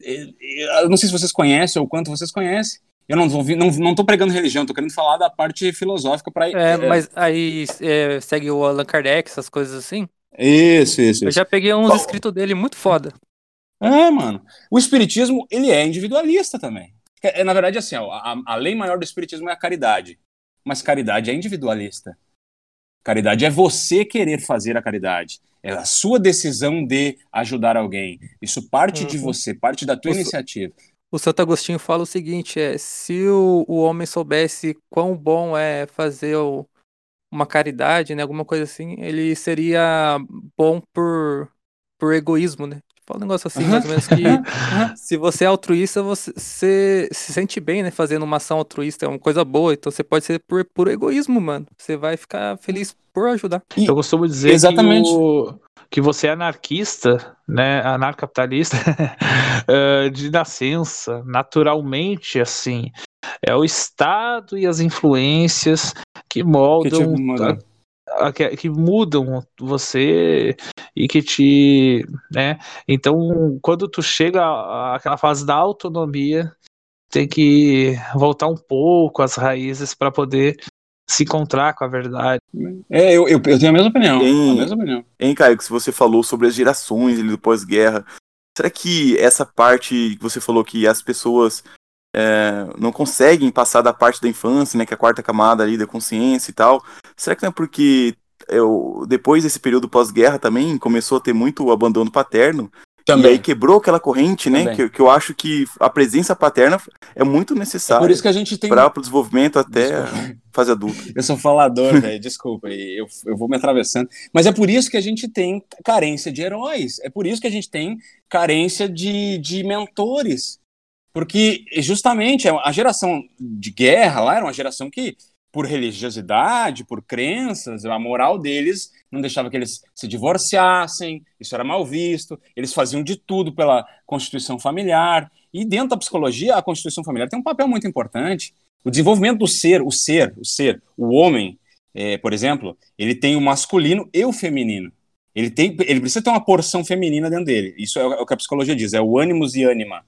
eu não sei se vocês conhecem ou quanto vocês conhecem. Eu não estou não, não tô pregando religião, estou querendo falar da parte filosófica para. É, é, mas aí é, segue o Allan Kardec, essas coisas assim? Isso, isso. Eu isso. já peguei uns Bom, escritos dele muito foda. É, mano. O espiritismo, ele é individualista também. É, na verdade, assim, ó, a, a lei maior do espiritismo é a caridade. Mas caridade é individualista. Caridade é você querer fazer a caridade. É a sua decisão de ajudar alguém. Isso parte uhum. de você, parte da tua o iniciativa. O Santo Agostinho fala o seguinte: é, se o, o homem soubesse quão bom é fazer o, uma caridade, né, alguma coisa assim, ele seria bom por, por egoísmo, né? Fala um negócio assim, mais ou menos que *laughs* se você é altruísta, você, você, se sente bem, né? Fazendo uma ação altruísta, é uma coisa boa. Então você pode ser por, por egoísmo, mano. Você vai ficar feliz por ajudar. E, eu costumo dizer exatamente. Que, o, que você é anarquista, né? Anarcapitalista *laughs* eh, de nascença, naturalmente, assim. É o Estado e as influências que moldam que que, que, mudam você e que te, né? Então, quando tu chega àquela fase da autonomia, tem que voltar um pouco às raízes para poder se encontrar com a verdade. É, eu, eu, eu tenho a mesma opinião. Em, a mesma opinião. Em Caio, que você falou sobre as gerações do pós-guerra, será que essa parte que você falou que as pessoas é, não conseguem passar da parte da infância, né, que é a quarta camada ali da consciência e tal. Será que não é porque eu, depois desse período pós-guerra também começou a ter muito abandono paterno? Também. E aí quebrou aquela corrente, né? Que, que, eu acho que a presença paterna é muito necessária. É por isso que a gente tem. Para o desenvolvimento até fase adulta. Eu sou falador, velho, desculpa, eu, eu vou me atravessando. Mas é por isso que a gente tem carência de heróis. É por isso que a gente tem carência de, de mentores. Porque justamente a geração de guerra lá era uma geração que, por religiosidade, por crenças, a moral deles não deixava que eles se divorciassem, isso era mal visto, eles faziam de tudo pela constituição familiar. E dentro da psicologia, a constituição familiar tem um papel muito importante. O desenvolvimento do ser, o ser, o ser, o homem, é, por exemplo, ele tem o masculino e o feminino. Ele, tem, ele precisa ter uma porção feminina dentro dele. Isso é o que a psicologia diz, é o ânimos e ânima.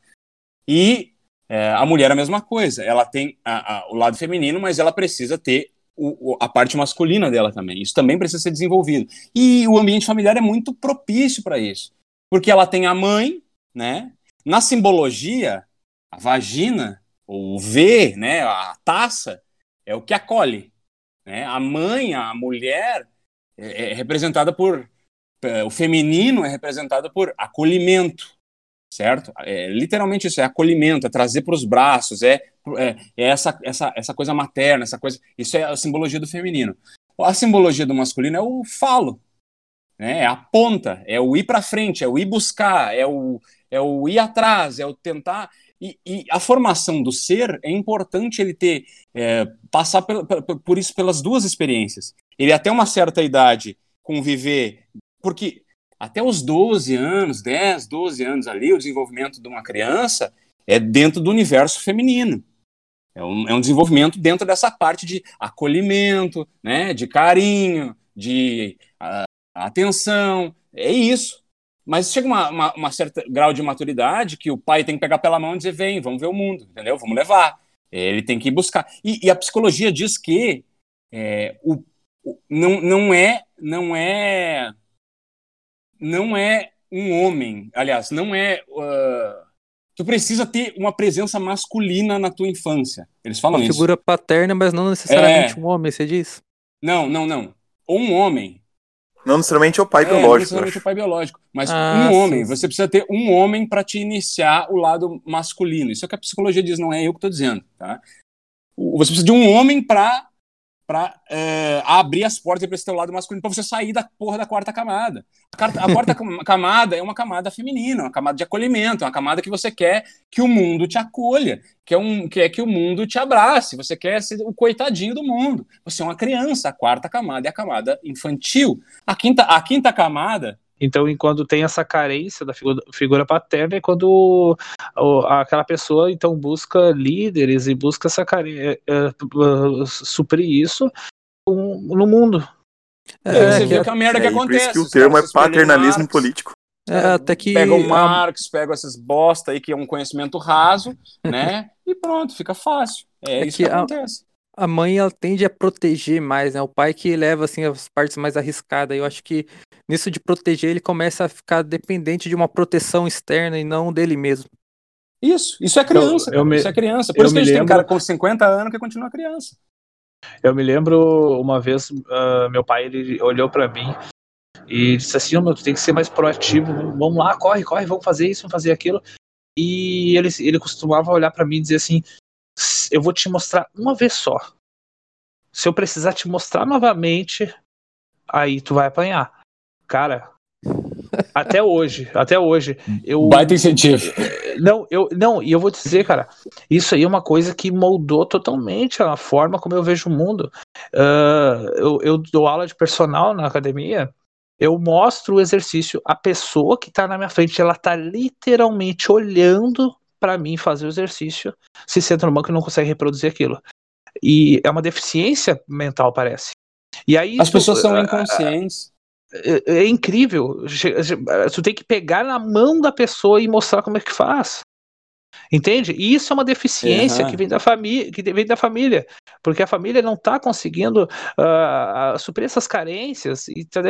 E é, a mulher é a mesma coisa. Ela tem a, a, o lado feminino, mas ela precisa ter o, a parte masculina dela também. Isso também precisa ser desenvolvido. E o ambiente familiar é muito propício para isso. Porque ela tem a mãe, né? Na simbologia, a vagina, o V, né, a taça, é o que acolhe. Né? A mãe, a mulher, é, é representada por. É, o feminino é representado por acolhimento, certo? É, literalmente isso é acolhimento, é trazer para os braços, é, é, é, essa, essa, essa coisa materna, essa coisa. Isso é a simbologia do feminino. A simbologia do masculino é o falo, né? É a ponta, é o ir para frente, é o ir buscar, é o, é o ir atrás, é o tentar. E, e a formação do ser é importante ele ter é, passar por, por isso pelas duas experiências. Ele até uma certa idade conviver, porque até os 12 anos, 10, 12 anos ali, o desenvolvimento de uma criança é dentro do universo feminino. É um, é um desenvolvimento dentro dessa parte de acolhimento, né, de carinho, de uh, atenção. É isso. Mas chega uma, uma, uma certa grau de maturidade que o pai tem que pegar pela mão e dizer: vem, vamos ver o mundo, entendeu? Vamos levar. Ele tem que ir buscar. E, e a psicologia diz que é, o, o, não, não é não é não é um homem, aliás, não é uh, tu precisa ter uma presença masculina na tua infância. Eles falam uma isso. figura paterna, mas não necessariamente é... um homem, você diz? Não, não, não. Um homem. Não necessariamente é o pai é, biológico. Não necessariamente o pai biológico, mas ah, um homem. Sim. Você precisa ter um homem para te iniciar o lado masculino. Isso é o que a psicologia diz, não é eu que estou dizendo, tá? Você precisa de um homem para para é, abrir as portas para esse teu lado masculino, para você sair da porra da quarta camada. A, quarta *laughs* camada é uma camada feminina, uma camada de acolhimento, uma camada que você quer que o mundo te acolha, que é um, quer que o mundo te abrace, você quer ser o coitadinho do mundo. Você é uma criança, a quarta camada é a camada infantil. A quinta, a quinta camada então, quando tem essa carência da figura, figura paterna, é quando o, aquela pessoa então busca líderes e busca essa carência, é, é, suprir isso no mundo. É, é você vê que a merda é, que acontece. Por isso que o termo é paternalismo político. É, até que pega o Marx, pega essas bosta aí que é um conhecimento raso, *laughs* né? e pronto, fica fácil. É, é isso que, que acontece. A, mãe ela tende a proteger mais, né? O pai que leva assim as partes mais arriscadas. Eu acho que nisso de proteger, ele começa a ficar dependente de uma proteção externa e não dele mesmo. Isso, isso é criança, eu, eu me, isso é criança. Por isso que a gente lembro, tem cara com 50 anos que continua criança. Eu me lembro uma vez, uh, meu pai ele olhou para mim e disse assim: oh, meu, tu tem que ser mais proativo, vamos lá, corre, corre, vamos fazer isso, vamos fazer aquilo. E ele, ele costumava olhar para mim e dizer assim: eu vou te mostrar uma vez só. Se eu precisar te mostrar novamente, aí tu vai apanhar cara, *laughs* até hoje, até hoje, eu. Baita incentivo. Não, eu não, e eu vou dizer, cara, isso aí é uma coisa que moldou totalmente a forma como eu vejo o mundo. Uh, eu, eu dou aula de personal na academia, eu mostro o exercício, a pessoa que tá na minha frente, ela tá literalmente olhando para mim fazer o exercício, se senta no banco e não consegue reproduzir aquilo. E é uma deficiência mental, parece. E aí, As pessoas são inconscientes. É, é, incrível. Tu tem que pegar na mão da pessoa e mostrar como é que faz. Entende? E isso é uma deficiência uhum. que vem da família, que vem da família, porque a família não está conseguindo uh, suprir essas carências e está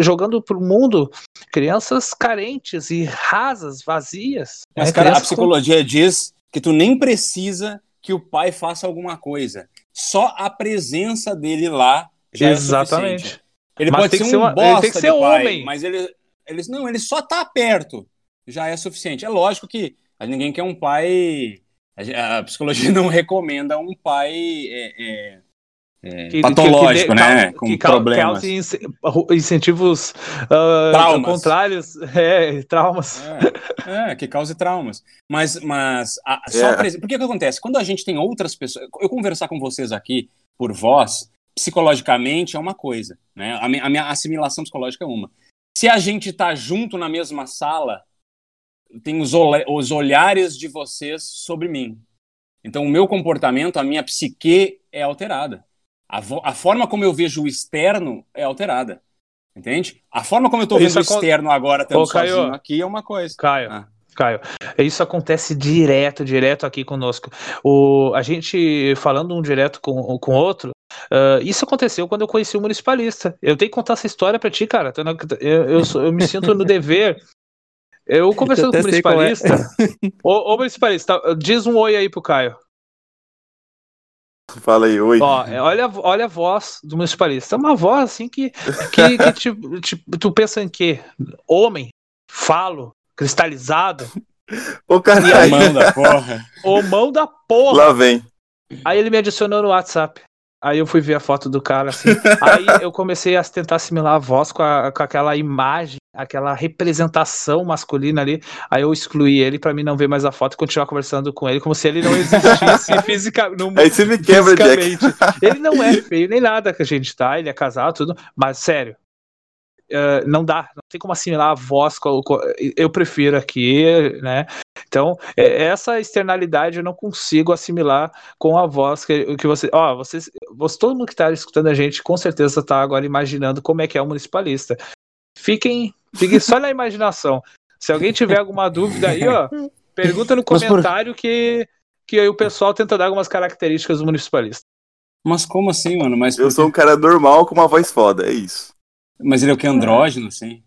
jogando para o mundo crianças carentes e rasas, vazias. Mas, né? cara, a psicologia com... diz que tu nem precisa que o pai faça alguma coisa. Só a presença dele lá já Exatamente. é suficiente. Ele mas pode ser um ser uma, bosta ele tem que ser pai, homem. mas ele, eles não, ele só tá perto, já é suficiente. É lógico que ninguém quer um pai. A, psicologia *laughs* não recomenda um pai é, é, é, que, patológico, que, que, né? com que problemas. Que incentivos uh, traumas. contrários, *laughs* é, traumas. É, é, que cause traumas. Mas, mas a, só é. por que que acontece? Quando a gente tem outras pessoas, eu conversar com vocês aqui por voz, psicologicamente é uma coisa, né? A minha, a minha assimilação psicológica é uma. Se a gente está junto na mesma sala, tem os, os olhares de vocês sobre mim. Então, o meu comportamento, a minha psique é alterada. A, a forma como eu vejo o externo é alterada. Entende? A forma como eu estou vendo o externo agora, estando sozinho aqui, é uma coisa. Caio, ah. Caio. Isso acontece direto, direto aqui conosco. O, a gente falando um direto com, com outro, uh, isso aconteceu quando eu conheci o municipalista. Eu tenho que contar essa história pra ti, cara. Eu, eu, eu me sinto no *laughs* dever. Eu conversando com o é. municipalista. É. *laughs* ô, ô, municipalista, diz um oi aí pro Caio. Fala aí, oi. Ó, é, olha, olha a voz do municipalista. É uma voz assim que, que, *laughs* que te, te, tu pensa em quê? Homem, falo, cristalizado. Ô, caralho. O mão da *laughs* porra. O mão da porra. Lá vem. Aí ele me adicionou no WhatsApp. Aí eu fui ver a foto do cara, assim. *laughs* Aí eu comecei a tentar assimilar a voz com, a, com aquela imagem, aquela representação masculina ali. Aí eu excluí ele para mim não ver mais a foto e continuar conversando com ele, como se ele não existisse *laughs* fisicamente. Aí você me quebra, Jack. Ele não é feio nem nada que a gente tá, ele é casado, tudo. Mas sério, Uh, não dá, não tem como assimilar a voz. Eu prefiro aqui, né? Então, é, essa externalidade eu não consigo assimilar com a voz que, que você. Ó, vocês, você, todo mundo que está escutando a gente com certeza está agora imaginando como é que é o municipalista. Fiquem, fiquem só na imaginação. Se alguém tiver alguma dúvida aí, ó, *laughs* pergunta no comentário por... que, que o pessoal tenta dar algumas características do municipalista. Mas como assim, mano? Mas eu sou um cara normal com uma voz foda, é isso. Mas ele é o que? Andrógeno, assim?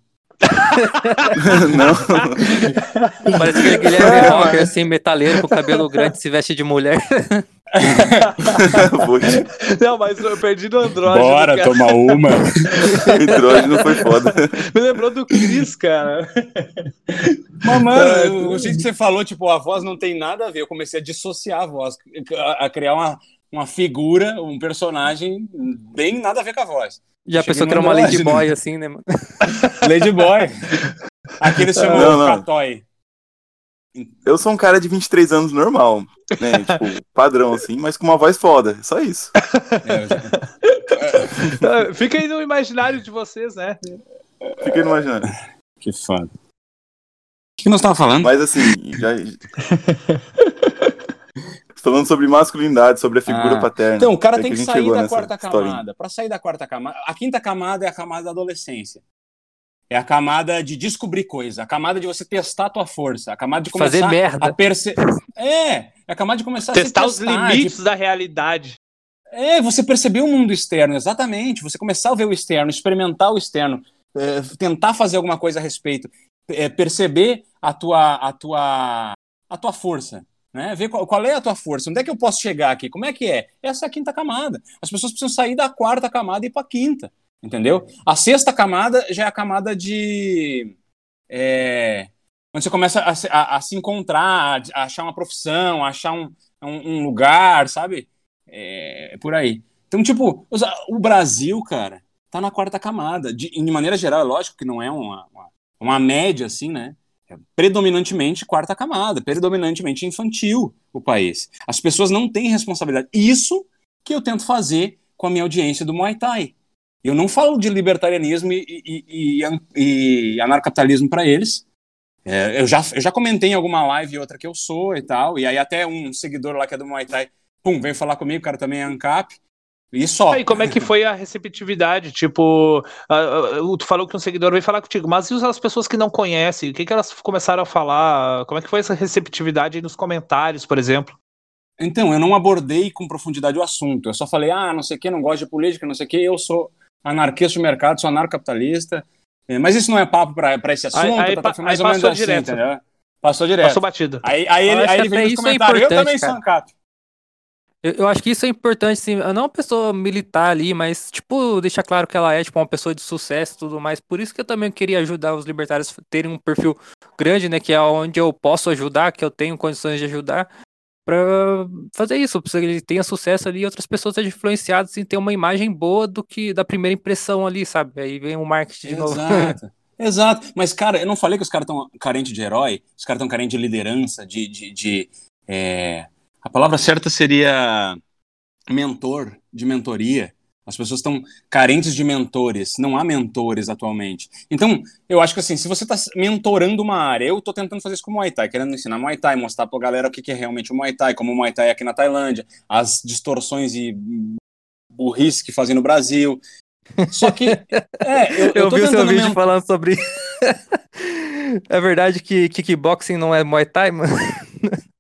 não. *laughs* Parece que ele é rocker, assim, metaleiro com cabelo grande, se veste de mulher. não, mas eu perdi do andrógeno. Bora, cara. tomar uma. *laughs* andrógeno foi foda. Me lembrou do Chris, cara. Mas, mano, o jeito que você falou, tipo, a voz não tem nada a ver. Eu comecei a dissociar a voz, a, criar uma, uma figura, um personagem bem nada a ver com a voz. Já pensou que era uma Lady Boy, assim, né, mano? *laughs* Lady Boy. Aqui eles chamam não, não. Catoy. Eu sou um cara de 23 anos normal, né? *laughs* tipo, padrão, assim, mas com uma voz foda. Só isso. É, *laughs* Fica aí no imaginário de vocês, né? Fica aí no imaginário. Que foda. O que nós estávamos falando? Mas assim, já. Falando sobre masculinidade, sobre a figura ah. paterna. Então, o cara é tem que, que sair da quarta camada. Para sair da quarta camada, a quinta camada é a camada da adolescência. É a camada de descobrir coisa, a camada de você testar a tua força, a camada de começar Fazer merda. a perceber. É, é a camada de começar testar a testar os limites de... da realidade. É, você perceber o mundo externo, exatamente. Você começar a ver o externo, experimentar o externo, é, tentar fazer alguma coisa a respeito, é, perceber a tua, a tua, a tua força, né? Ver qual, qual, é a tua força, onde é que eu posso chegar aqui, como é que é? Essa é a quinta camada. As pessoas precisam sair da quarta camada e ir para a quinta, entendeu? A sexta camada já é a camada de. É, onde você começa a, a, a se encontrar, a, achar uma profissão, a achar um, um, um, lugar, sabe? É, é por aí. Então, tipo, o Brasil, cara, tá na quarta camada. De, de maneira geral, é lógico que não é uma, uma, uma média, assim, né? Predominantemente quarta camada, predominantemente infantil o país. As pessoas não têm responsabilidade. Isso que eu tento fazer com a minha audiência do Muay Thai. Eu não falo de libertarianismo e, e, e, e anarcapitalismo para eles. É, eu, já, eu já comentei em alguma live outra que eu sou e tal, e aí até um seguidor lá que é do Muay Thai, pum, veio falar comigo, o cara também é ANCAP, e só. E como é que foi a receptividade? Tipo, uh, uh, tu falou que um seguidor veio falar contigo, mas e as pessoas que não conhecem? O que, que elas começaram a falar? Como é que foi essa receptividade nos comentários, por exemplo? Então, eu não abordei com profundidade o assunto. Eu só falei, ah, não sei o que, não gosto de política, não sei o que, eu sou anarquista de mercado, sou anarcapitalista. É, mas isso não é papo para esse assunto, aí, tá, tá, mais ou menos assim, direto. entendeu? Passou direto. Passou batido. Aí, aí ele, aí ele vem nos é comentários, é eu também cara. sou ANCAP. Eu, eu, acho que isso é importante, sim. Não uma pessoa militar ali, mas, tipo, deixar claro que ela é, tipo, uma pessoa de sucesso e tudo mais. Por isso que eu também queria ajudar os libertários a terem um perfil grande, né? Que é onde eu posso ajudar, que eu tenho condições de ajudar. Pra fazer isso, pra que ele tenha sucesso ali e outras pessoas sejam influenciadas em ter uma imagem boa do que da primeira impressão ali, sabe? Aí vem o marketing de Exato. novo. Exato. Mas, cara, eu não falei que os caras estão carentes de herói, os caras estão carentes de liderança, de, de, de é a palavra certa seria mentor, de mentoria. As pessoas estão carentes de mentores, não há mentores atualmente. Então, eu acho que assim, se você está mentorando uma área, eu estou tentando fazer isso com o Muay Thai, querendo ensinar Muay Thai, mostrar para a galera o que é realmente o Muay Thai, como o Muay Thai é aqui na Tailândia, as distorções e burrice que fazem no Brasil, Só que. É, eu, Eu, *laughs* eu vi o seu vídeo men- falando sobre. *laughs* é verdade que kickboxing não é Muay Thai, mano? *laughs*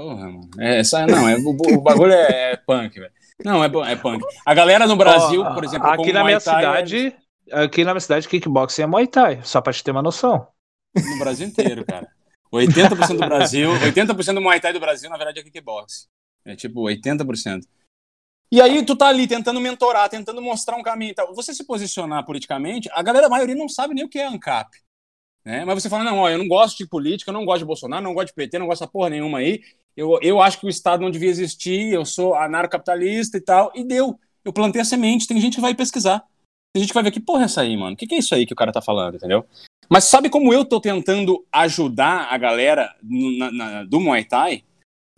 Porra, mano. É, essa, não, é, o, o bagulho é, é punk, velho. Não, é, é punk. A galera no Brasil, Ó, por exemplo, aqui na minha Thai, é cidade, aqui na minha cidade, kickboxing é Muay Thai, só pra te ter uma noção. No Brasil inteiro, cara. 80% do Brasil, 80% do Muay Thai do Brasil, na verdade, é kickbox. É tipo 80%. E aí tu tá ali tentando mentorar, tentando mostrar um caminho e tal. Você se posicionar politicamente, a galera, a maioria não sabe nem o que é ANCAP. Né? Mas você fala, não, ó, eu não gosto de política, eu não gosto de Bolsonaro, não gosto de PT, não gosto dessa porra nenhuma aí. Eu, eu acho que o Estado não devia existir, eu sou anarcocapitalista e tal. E deu. Eu plantei a semente, tem gente que vai pesquisar. Tem gente que vai ver que porra é essa aí, mano? O que, que é isso aí que o cara tá falando, entendeu? Mas sabe como eu tô tentando ajudar a galera na- na- do Muay Thai?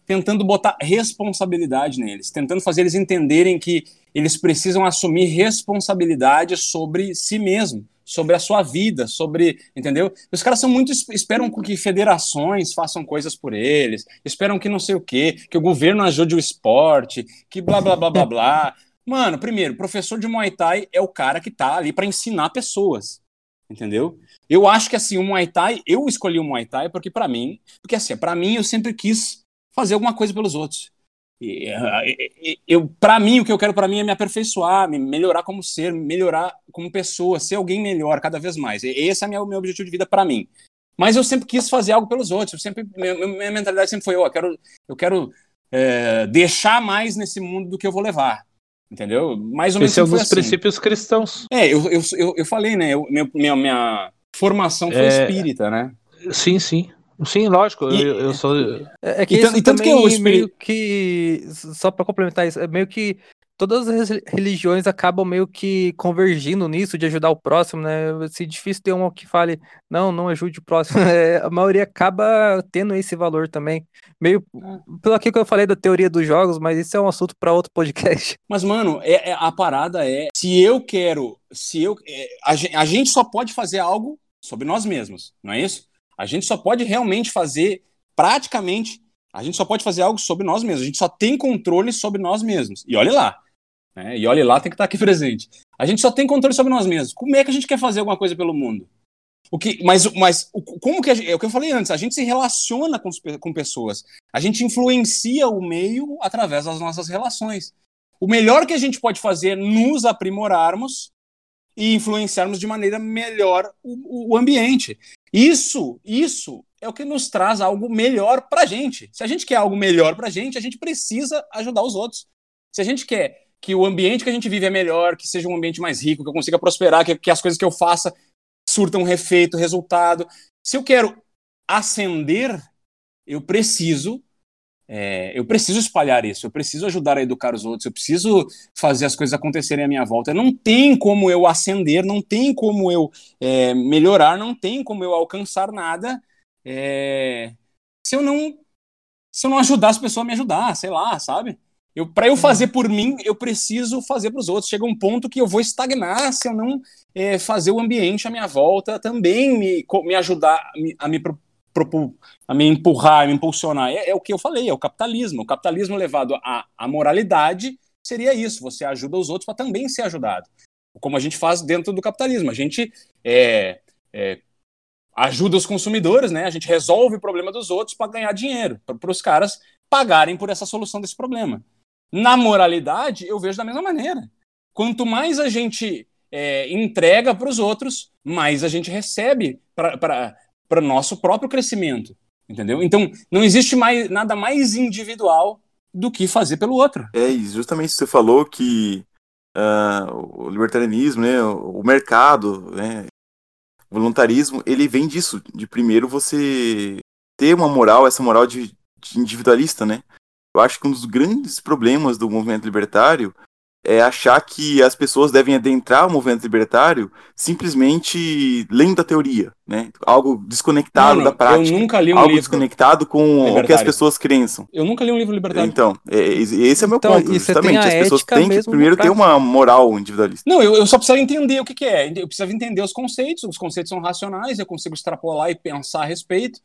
Tentando botar responsabilidade neles, tentando fazer eles entenderem que eles precisam assumir responsabilidade sobre si mesmo, sobre a sua vida, sobre, entendeu? Os caras são muito esperam que federações façam coisas por eles, esperam que não sei o quê, que o governo ajude o esporte, que blá blá blá blá blá. *laughs* Mano, primeiro, professor de Muay Thai é o cara que tá ali para ensinar pessoas, entendeu? Eu acho que assim, o Muay Thai, eu escolhi o Muay Thai porque para mim, porque assim, para mim eu sempre quis fazer alguma coisa pelos outros. Eu, para mim, o que eu quero para mim é me aperfeiçoar, me melhorar como ser, melhorar como pessoa, ser alguém melhor cada vez mais. Esse é o meu, objetivo de vida para mim. Mas eu sempre quis fazer algo pelos outros. Eu sempre, minha, mentalidade sempre foi: ó, eu quero, eu quero é, deixar mais nesse mundo do que eu vou levar. Entendeu? Mais ou menos Esse é um dos assim. princípios cristãos. É, eu, eu, eu, eu falei, né? Eu, minha, minha formação foi É. espírita, né? Sim, sim. Sim, lógico. E- eu, eu sou. É é que E tan- isso e tanto que também o espiri- meio que, só pra complementar isso, é meio que todas as religiões acabam meio que convergindo nisso de ajudar o próximo, né? Se difícil ter uma que fale, não, não ajude o próximo. *laughs* É, a maioria acaba tendo esse valor também. Meio pelo aquilo que eu falei da teoria dos jogos, mas isso é um assunto para outro podcast. *laughs* Mas, mano, é, é- a parada é: se eu quero, se eu. é, a, a gente só pode fazer algo sobre nós mesmos, não é isso? A gente só pode realmente fazer, praticamente, a gente só pode fazer algo sobre nós mesmos. A gente só tem controle sobre nós mesmos. E olhe lá. Né? E olhe lá, tem que estar aqui *laughs* presente. A gente só tem controle sobre nós mesmos. Como é que a gente quer fazer alguma coisa pelo mundo? O que, mas, mas como que gente, é o que eu falei antes, a gente se relaciona com, com pessoas. A gente influencia o meio através das nossas relações. O melhor que a gente pode fazer é nos aprimorarmos e influenciarmos de maneira melhor o, o ambiente. Isso, isso é o que nos traz algo melhor pra gente. Se a gente quer algo melhor pra gente, a gente precisa ajudar os outros. Se a gente quer que o ambiente que a gente vive é melhor, que seja um ambiente mais rico, que eu consiga prosperar, que, que as coisas que eu faça surtam efeito, resultado. Se eu quero ascender, eu preciso é, eu preciso espalhar isso, eu preciso ajudar a educar os outros, eu preciso fazer as coisas acontecerem à minha volta. Não tem como eu ascender, não tem como eu é, melhorar, não tem como eu alcançar nada é, se eu não se eu não ajudar as pessoas a me ajudar, sei lá, sabe? Eu, para eu fazer por mim, eu preciso fazer para os outros. Chega um ponto que eu vou estagnar se eu não é, fazer o ambiente à minha volta também me, me ajudar a me, a me pro- a me empurrar, a me impulsionar. É, é o que eu falei, é o capitalismo. O capitalismo levado à, à moralidade seria isso. Você ajuda os outros para também ser ajudado. Como a gente faz dentro do capitalismo. A gente é, é, ajuda os consumidores, né? A gente resolve o problema dos outros para ganhar dinheiro, para os caras pagarem por essa solução desse problema. Na moralidade, eu vejo da mesma maneira. Quanto mais a gente é, entrega para os outros, mais a gente recebe para nosso próprio crescimento. Entendeu? Então, não existe mais, nada mais individual do que fazer pelo outro. É, justamente você falou que ah, o libertarianismo, né, o mercado, né, o voluntarismo, ele vem disso, de primeiro você ter uma moral, essa moral de, de individualista, né? Eu acho que um dos grandes problemas do movimento libertário é achar que as pessoas devem adentrar o movimento libertário simplesmente lendo a teoria, né? Algo desconectado Mano, da prática, eu nunca li um algo livro. desconectado com o que as pessoas crençam. Eu nunca li um livro libertário. Então, é- é- esse é o meu Então, ponto, justamente. a As pessoas têm que primeiro ter uma moral individualista. Não, eu, eu só precisava entender o que, que é. Eu precisava entender os conceitos. Os conceitos são racionais, eu consigo extrapolar e pensar a respeito.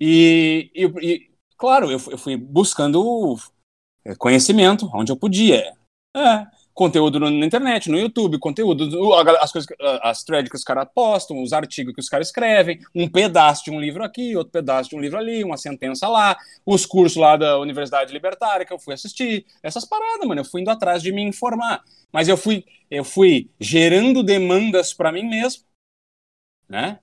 E, e- e, claro, eu, fui- eu fui buscando é, conhecimento onde eu podia. É, conteúdo na internet, no YouTube, conteúdo, as coisas, as threads que os caras postam, os artigos que os caras escrevem, um pedaço de um livro aqui, outro pedaço de um livro ali, uma sentença lá, os cursos lá da Universidade Libertária que eu fui assistir, essas paradas, mano, eu fui indo atrás de me informar, mas eu fui, eu fui gerando demandas para mim mesmo, né?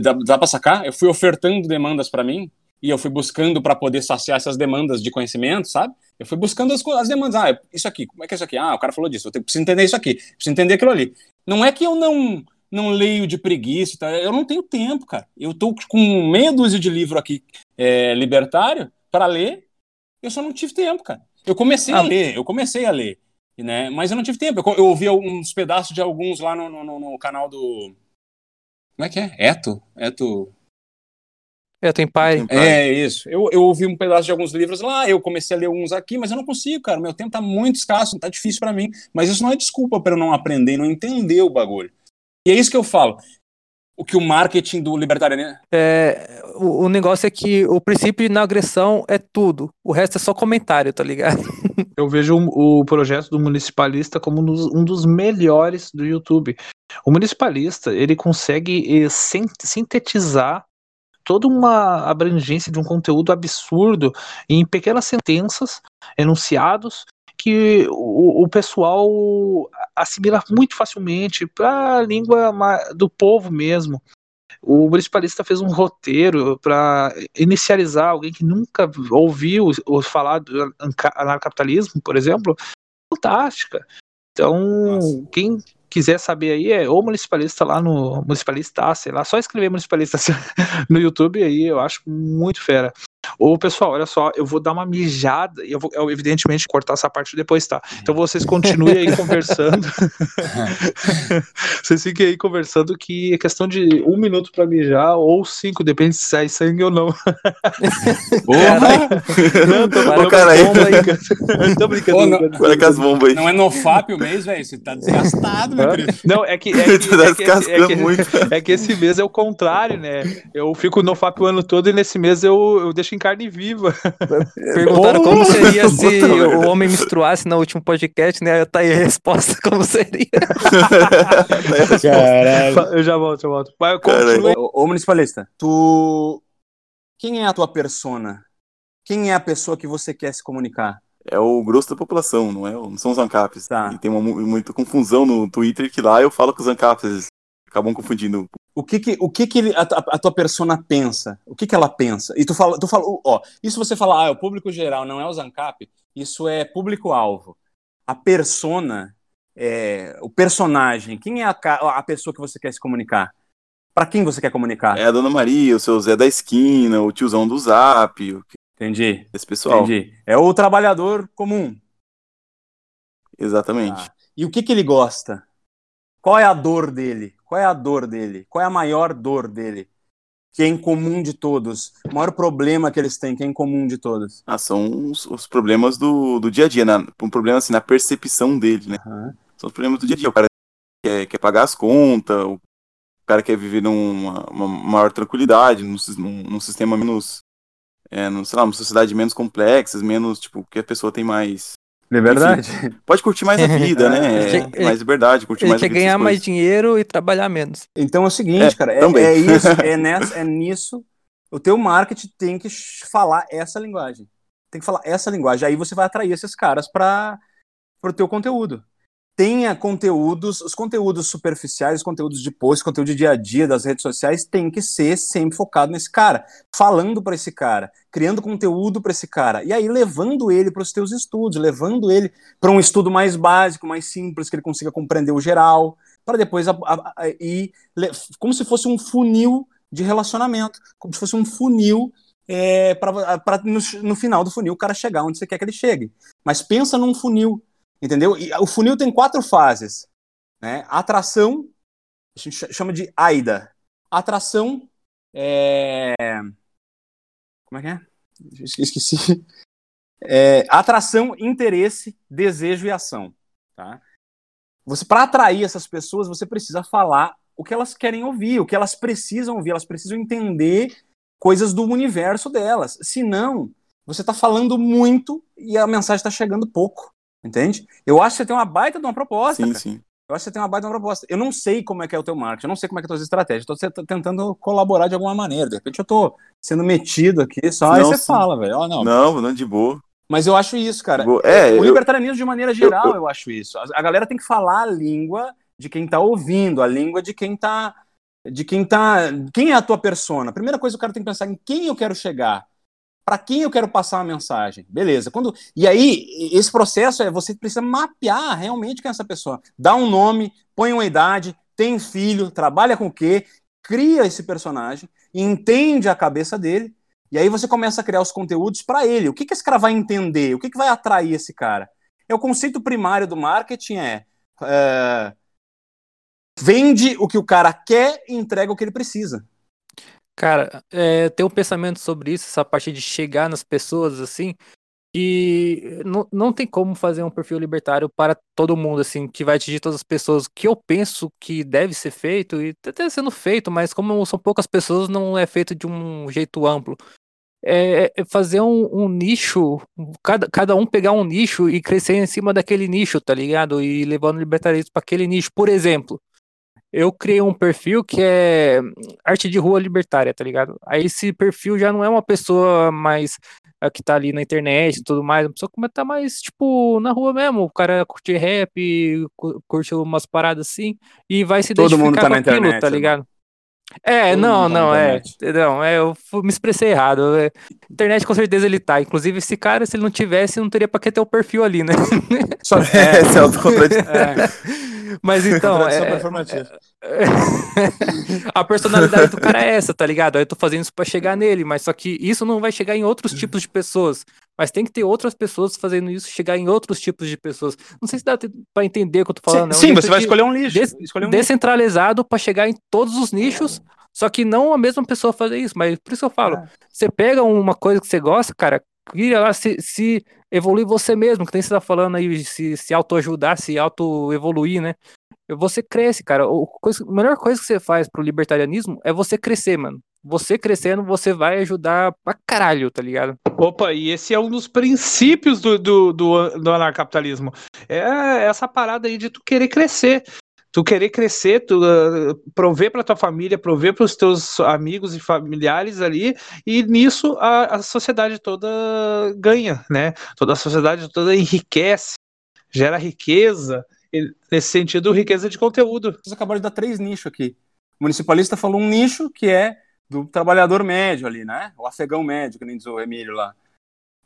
Dá, dá pra sacar? Eu fui ofertando demandas para mim e eu fui buscando para poder saciar essas demandas de conhecimento, sabe? Eu fui buscando as, as, demandas. Ah, isso aqui, como é que é isso aqui? Ah, o cara falou disso, eu tenho, preciso entender isso aqui, preciso entender aquilo ali. Não é que eu não não leio de preguiça, tá? eu não tenho tempo, cara. Eu tô com meia dúzia de livro aqui é, libertário para ler, eu só não tive tempo, cara. Eu comecei ah, a ler, eu comecei a ler, né? Mas eu não tive tempo. Eu, eu ouvi uns pedaços de alguns lá no, no, no canal do. Como é que é? Eto? Eto. É, tem pai. É, isso. Eu, eu ouvi um pedaço de alguns livros lá, eu comecei a ler uns aqui, mas eu não consigo, cara. Meu tempo tá muito escasso, tá difícil para mim. Mas isso não é desculpa para eu não aprender não entender o bagulho. E é isso que eu falo. O que o marketing do libertarianismo. É, o, o negócio é que o princípio de não agressão é tudo. O resto é só comentário, tá ligado? *laughs* Eu vejo o, o projeto do municipalista como um dos, um dos melhores do YouTube. O municipalista, ele consegue eh, sintetizar toda uma abrangência de um conteúdo absurdo em pequenas sentenças, enunciados, que o, o pessoal assimila muito facilmente para a língua do povo mesmo. O municipalista fez um roteiro para inicializar alguém que nunca ouviu ou falar do anarcapitalismo, por exemplo, fantástica. Então, Nossa. quem quiser saber aí, é o municipalista lá no municipalista, sei lá, só escrever municipalista *laughs* no YouTube aí, eu acho muito fera. Ô, pessoal, olha só, eu vou dar uma mijada e eu vou, eu, evidentemente, cortar essa parte depois, tá? Então vocês continuem aí conversando. *laughs* vocês fiquem aí conversando que é questão de um minuto pra mijar ou cinco, depende se sai sangue ou não. *laughs* Porra! não, tô, Ô, cara, aí. tô brincando. Pô, não, Olha com as bombas aí. Não é no FAP o mês, velho? Você tá desgastado, meu querido. Não, é que. É que, tá é que, é que, muito. é que esse mês é o contrário, né? Eu fico no FAP o ano todo e nesse mês eu, eu deixo em carne viva. *laughs* Perguntaram oh, como seria se o homem menstruasse no último podcast, né? Tá aí a resposta, como seria. *laughs* Caralho. Eu já volto, já volto. Vai, ô, ô, municipalista, tu. Quem é a tua persona? Quem é a pessoa que você quer se comunicar? É o grosso da população, não é? Não são os ANCAPs. Tá. E tem uma, muita confusão no Twitter que lá eu falo com os ANCAPs acabam confundindo. O que que, o que, que a, a, tua persona pensa? O que que ela pensa? E tu fala, tu fala, ó, isso você fala, ah, é o público geral, não é o Zancap, isso é público-alvo. A persona, é, o personagem, quem é a, a pessoa que você quer se comunicar? Para quem você quer comunicar? É a Dona Maria, o seu Zé da esquina, o tiozão do Zap. Entendi. Esse pessoal. Entendi. É o trabalhador comum. Exatamente. Ah. E o que que ele gosta? Qual é a dor dele? Qual é a dor dele? Qual é a maior dor dele? Que é em comum de todos. O maior problema que eles têm, que é em comum de todos. Ah, são os, os problemas do, do dia a dia, né? Um problema assim, na percepção dele, né? Uhum. São os problemas do dia a dia. O cara quer, quer pagar as contas, o cara quer viver numa uma maior tranquilidade, num, num, num sistema menos. É, num, sei lá, uma sociedade menos complexa, menos, tipo, que a pessoa tem mais Liberdade? Enfim, pode curtir mais a *laughs* vida, né? É, mais liberdade, curtir mais quer ganhar mais dinheiro e trabalhar menos. Então é o seguinte, é, cara, é, é, isso, *laughs* é, nessa, é nisso. O teu marketing tem que falar essa linguagem. Tem que falar essa linguagem. Aí você vai atrair esses caras para o teu conteúdo tenha conteúdos, os conteúdos superficiais, os conteúdos de post, conteúdo de dia a dia das redes sociais tem que ser sempre focado nesse cara, falando para esse cara, criando conteúdo para esse cara, e aí levando ele para os teus estudos, levando ele para um estudo mais básico, mais simples, que ele consiga compreender o geral, para depois ir como se fosse um funil de relacionamento, como se fosse um funil é, para no, no final do funil o cara chegar onde você quer que ele chegue. Mas pensa num funil Entendeu? E o funil tem quatro fases. Né? Atração, a gente chama de AIDA. Atração é... Como é que é? Esqueci. *laughs* É, atração, interesse, desejo e ação. Tá? Você, para atrair essas pessoas, você precisa falar o que elas querem ouvir, o que elas precisam ouvir, elas precisam entender coisas do universo delas. Senão, você está falando muito e a mensagem está chegando pouco. Entende? Eu acho que você tem uma baita de uma proposta. Sim, cara. sim. Eu acho que você tem uma baita de uma proposta. Eu não sei como é que é o teu marketing, eu não sei como é que é as tuas estratégias. Estou tentando colaborar de alguma maneira. De repente eu tô sendo metido aqui, só aí Não, você sim. fala, velho. Ó, não. Não, não, de boa. Mas eu acho isso, cara. É, o eu, libertarianismo, de maneira geral, eu, eu- acho isso. A, a galera tem que falar a língua de quem tá ouvindo, a língua de quem tá. De quem tá. Quem é a tua persona? A primeira coisa o cara tem que pensar em quem eu quero chegar. Para quem eu quero passar uma mensagem. Beleza. Quando, e aí, esse processo é você precisa mapear realmente quem é essa pessoa. Dá um nome, põe uma idade, tem filho, trabalha com o quê, cria esse personagem, entende a cabeça dele, e aí você começa a criar os conteúdos para ele. O que, que esse cara vai entender? O que, que vai atrair esse cara? É o conceito primário do marketing é, é, vende o que o cara quer e entrega o que ele precisa. Cara, é, tem um pensamento sobre isso, essa parte de chegar nas pessoas, assim, que não, não tem como fazer um perfil libertário para todo mundo, assim, que vai atingir todas as pessoas. Que eu penso que deve ser feito, e tá até sendo feito, mas como são poucas pessoas, não é feito de um jeito amplo. É, é fazer um, um nicho, cada, cada um pegar um nicho e crescer em cima daquele nicho, tá ligado? E levando o libertarismo para aquele nicho. Por exemplo, eu criei um perfil que é arte de rua libertária, tá ligado? Aí esse perfil já não é uma pessoa mais eh, que tá ali na internet e tudo mais, uma pessoa que tá mais, tipo, na rua mesmo. O cara curte rap, cu- curte umas paradas assim, e vai se Todo identificar mundo tá com na aquilo, internet, tá ligado? É, Todo não, tá não, é. Não, é, eu me expressei errado. É, internet com certeza ele tá. Inclusive, esse cara, se ele não tivesse, não teria pra que ter o perfil ali, né? Só, *laughs* É, esse é contradição. é, Mas *laughs* então, é, performativa. *laughs* a personalidade do cara é essa, tá ligado? Aí eu tô fazendo isso pra chegar nele, mas só que isso não vai chegar em outros tipos de pessoas. Mas tem que ter outras pessoas fazendo isso chegar em outros tipos de pessoas. Não sei se dá pra entender o que eu tô falando. é um sim, você vai de- escolher um lixo. des- escolher um lixo. descentralizado pra chegar em todos os nichos, só que não a mesma pessoa fazer isso. Mas por isso que eu falo, É. você pega uma coisa que você gosta, cara, cria lá, se, se evoluir você mesmo, que nem você tá falando aí, se, se autoajudar, se auto-evoluir, né? Você cresce, cara. O coisa- a melhor coisa que você faz pro libertarianismo é você crescer, mano. Você crescendo, você vai ajudar pra caralho, tá ligado? Opa, e esse é um dos princípios do, do, do, do anarcapitalismo. É essa parada aí de tu querer crescer. Tu querer crescer, tu uh, prover para tua família, prover para os teus amigos e familiares ali, e nisso a, a sociedade toda ganha, né? Toda a sociedade toda enriquece, gera riqueza, nesse sentido, riqueza de conteúdo. Vocês acabaram de dar três nichos aqui. O municipalista falou um nicho que é do trabalhador médio ali, né? O afegão médio, que nem diz o Emílio lá.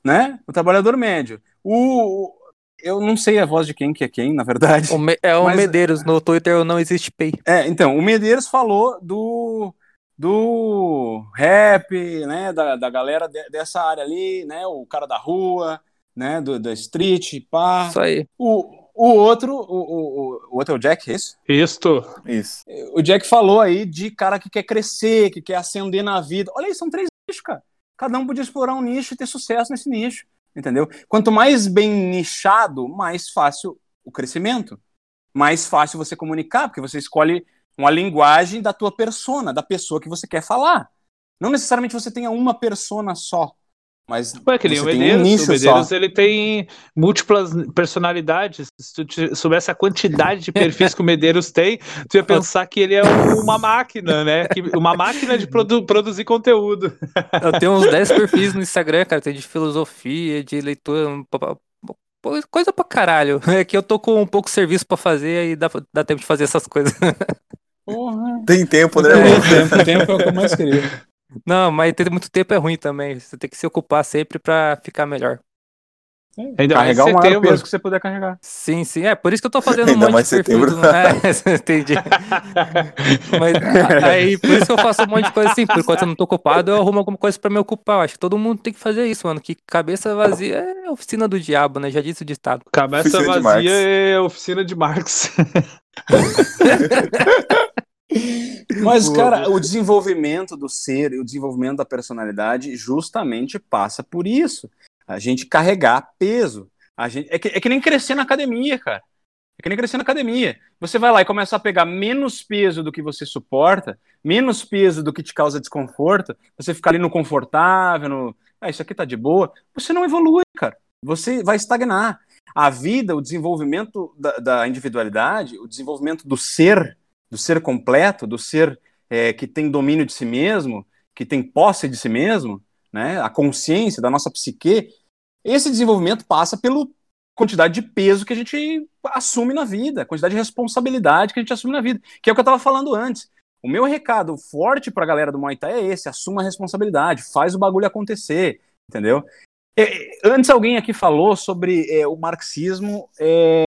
Né? O trabalhador médio. O- eu não sei a voz de quem que é quem, na verdade. O Me- é o Mas- Medeiros, no Twitter não existe pay. É, então, o Medeiros falou do, do rap, né? Da, da galera de- dessa área ali, né? O cara da rua, né? Do, da street, pá. Isso aí. O, o outro, o, o, o outro é o Jack, é isso? Isto. Isso. O Jack falou aí de cara que quer crescer, que quer ascender na vida. Olha aí, são três nichos, cara. Cada um podia explorar um nicho e ter sucesso nesse nicho, entendeu? Quanto mais bem nichado, mais fácil o crescimento. Mais fácil você comunicar, porque você escolhe uma linguagem da tua persona, da pessoa que você quer falar. Não necessariamente você tenha uma persona só, mas Ué, que nem você o tem um Medeiros. nicho o Medeiros só. ele tem múltiplas personalidades. Se tu soubesse a quantidade de perfis que o Medeiros tem, tu ia pensar que ele é um- uma máquina, né? Que- uma máquina de produ- produzir conteúdo. Eu tenho uns 10 *laughs* perfis no Instagram, cara. Tem de filosofia, de leitura, um coisa pra caralho. É que eu tô com um pouco de serviço pra fazer e dá, dá tempo de fazer essas coisas. Porra. Tem tempo, né? É, mano? tempo, tempo é o que eu mais queria. Não, mas ter muito tempo é ruim também. Você tem que se ocupar sempre pra ficar melhor. Ainda mais Carregar o maior setembro. peso que você puder carregar. Sim, sim. É por isso que eu tô fazendo *laughs* um Ainda monte mais de perfil. setembro. do- É, *laughs* entendi. *laughs* Mas aí, por isso que eu faço um monte de coisa assim. Por enquanto eu não tô ocupado, eu arrumo alguma coisa pra me ocupar. Eu acho que todo mundo tem que fazer isso, mano. Que cabeça vazia é oficina do diabo, né? Já disse o ditado. Cabeça Oficina de vazia Marx. é oficina de Marx. *laughs* Mas, cara, o desenvolvimento do ser e o desenvolvimento da personalidade justamente passa por isso. A gente carregar peso. A gente... é, que, é que nem crescer na academia, cara. É que nem crescer na academia. Você vai lá e começa a pegar menos peso do que você suporta, menos peso do que te causa desconforto, você fica ali no confortável, no. Ah, isso aqui tá de boa. Você não evolui, cara. Você vai estagnar. a vida, o desenvolvimento da, da individualidade, o desenvolvimento do ser, do ser completo, do ser é, que tem domínio de si mesmo, que tem posse de si mesmo, né, a consciência da nossa psique, esse desenvolvimento passa pela quantidade de peso que a gente assume na vida, a quantidade de responsabilidade que a gente assume na vida, que é o que eu estava falando antes. O meu recado forte para a galera do Muay Thai é esse: assuma a responsabilidade, faz o bagulho acontecer, entendeu? É, antes alguém aqui falou sobre é, o marxismo é,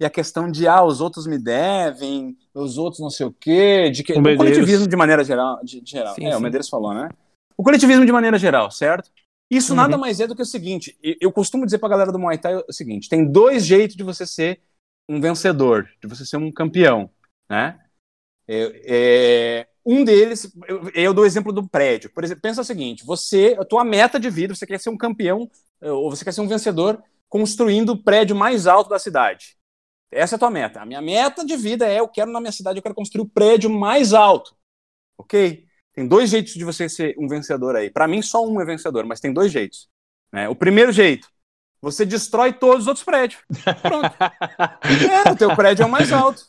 e a questão de ah, os outros me devem, os outros não sei o quê, de que, o, o coletivismo de maneira geral. De, de geral. Sim, é, sim. o Medeiros falou, né? O coletivismo de maneira geral, certo? Isso uhum. nada mais é do que o seguinte: eu costumo dizer pra galera do Muay Thai o seguinte: tem dois jeitos de você ser um vencedor, de você ser um campeão, né? É, é, um deles, eu, eu dou o exemplo do prédio. Por exemplo, pensa o seguinte: você, a tua meta de vida, você quer ser um campeão eh, ou você quer ser um vencedor construindo o prédio mais alto da cidade. Essa é a tua meta. A minha meta de vida é eu quero na minha cidade, eu quero construir o prédio mais alto. OK? Tem dois jeitos de você ser um vencedor aí. Para mim só um é vencedor, mas tem dois jeitos. Né? O primeiro jeito, você destrói todos os outros prédios. Pronto. *laughs* é, o teu prédio é o mais alto.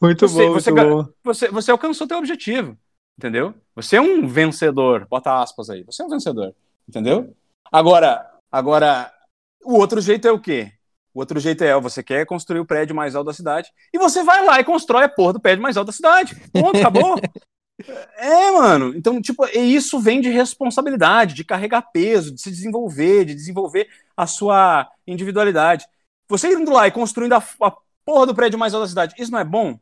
Muito você, bom, você, muito bom. Você, você alcançou teu objetivo, entendeu? Você é um vencedor, bota aspas aí. Você é um vencedor, entendeu? Agora, agora, o outro jeito é o quê? O outro jeito é, você quer construir o prédio mais alto da cidade, e você vai lá e constrói a porra do prédio mais alto da cidade. Ponto, acabou. *laughs* É, mano. Então, tipo, isso vem de responsabilidade, de carregar peso, de se desenvolver, de desenvolver a sua individualidade. Você indo lá e construindo a, a porra do prédio mais alto da cidade, isso não é bom?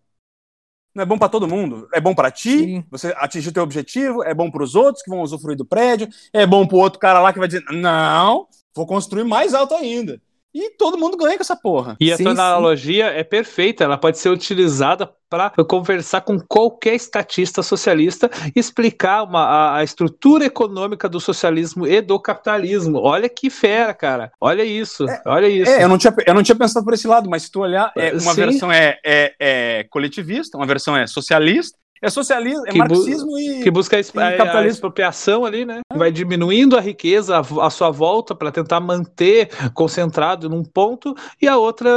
Não é bom para todo mundo? É bom para ti? Sim. Você atingir o teu objetivo? É bom para os outros que vão usufruir do prédio? É bom para o outro cara lá que vai dizer: "Não, vou construir mais alto ainda". E todo mundo ganha com essa porra. E a sim, tua analogia é perfeita, ela pode ser utilizada para conversar com qualquer estatista socialista e explicar uma, a, a, estrutura econômica do socialismo e do capitalismo. Olha que fera, cara. Olha isso. É, olha isso. É, eu não, tinha, eu não tinha pensado por esse lado, mas se tu olhar, é, uma sim. versão é, é, é coletivista, uma versão é socialista é socialismo, é que marxismo e. Que busca a, a, a expropriação ali, né? Ah. Vai diminuindo a riqueza à, sua volta para tentar manter concentrado num ponto, e a outra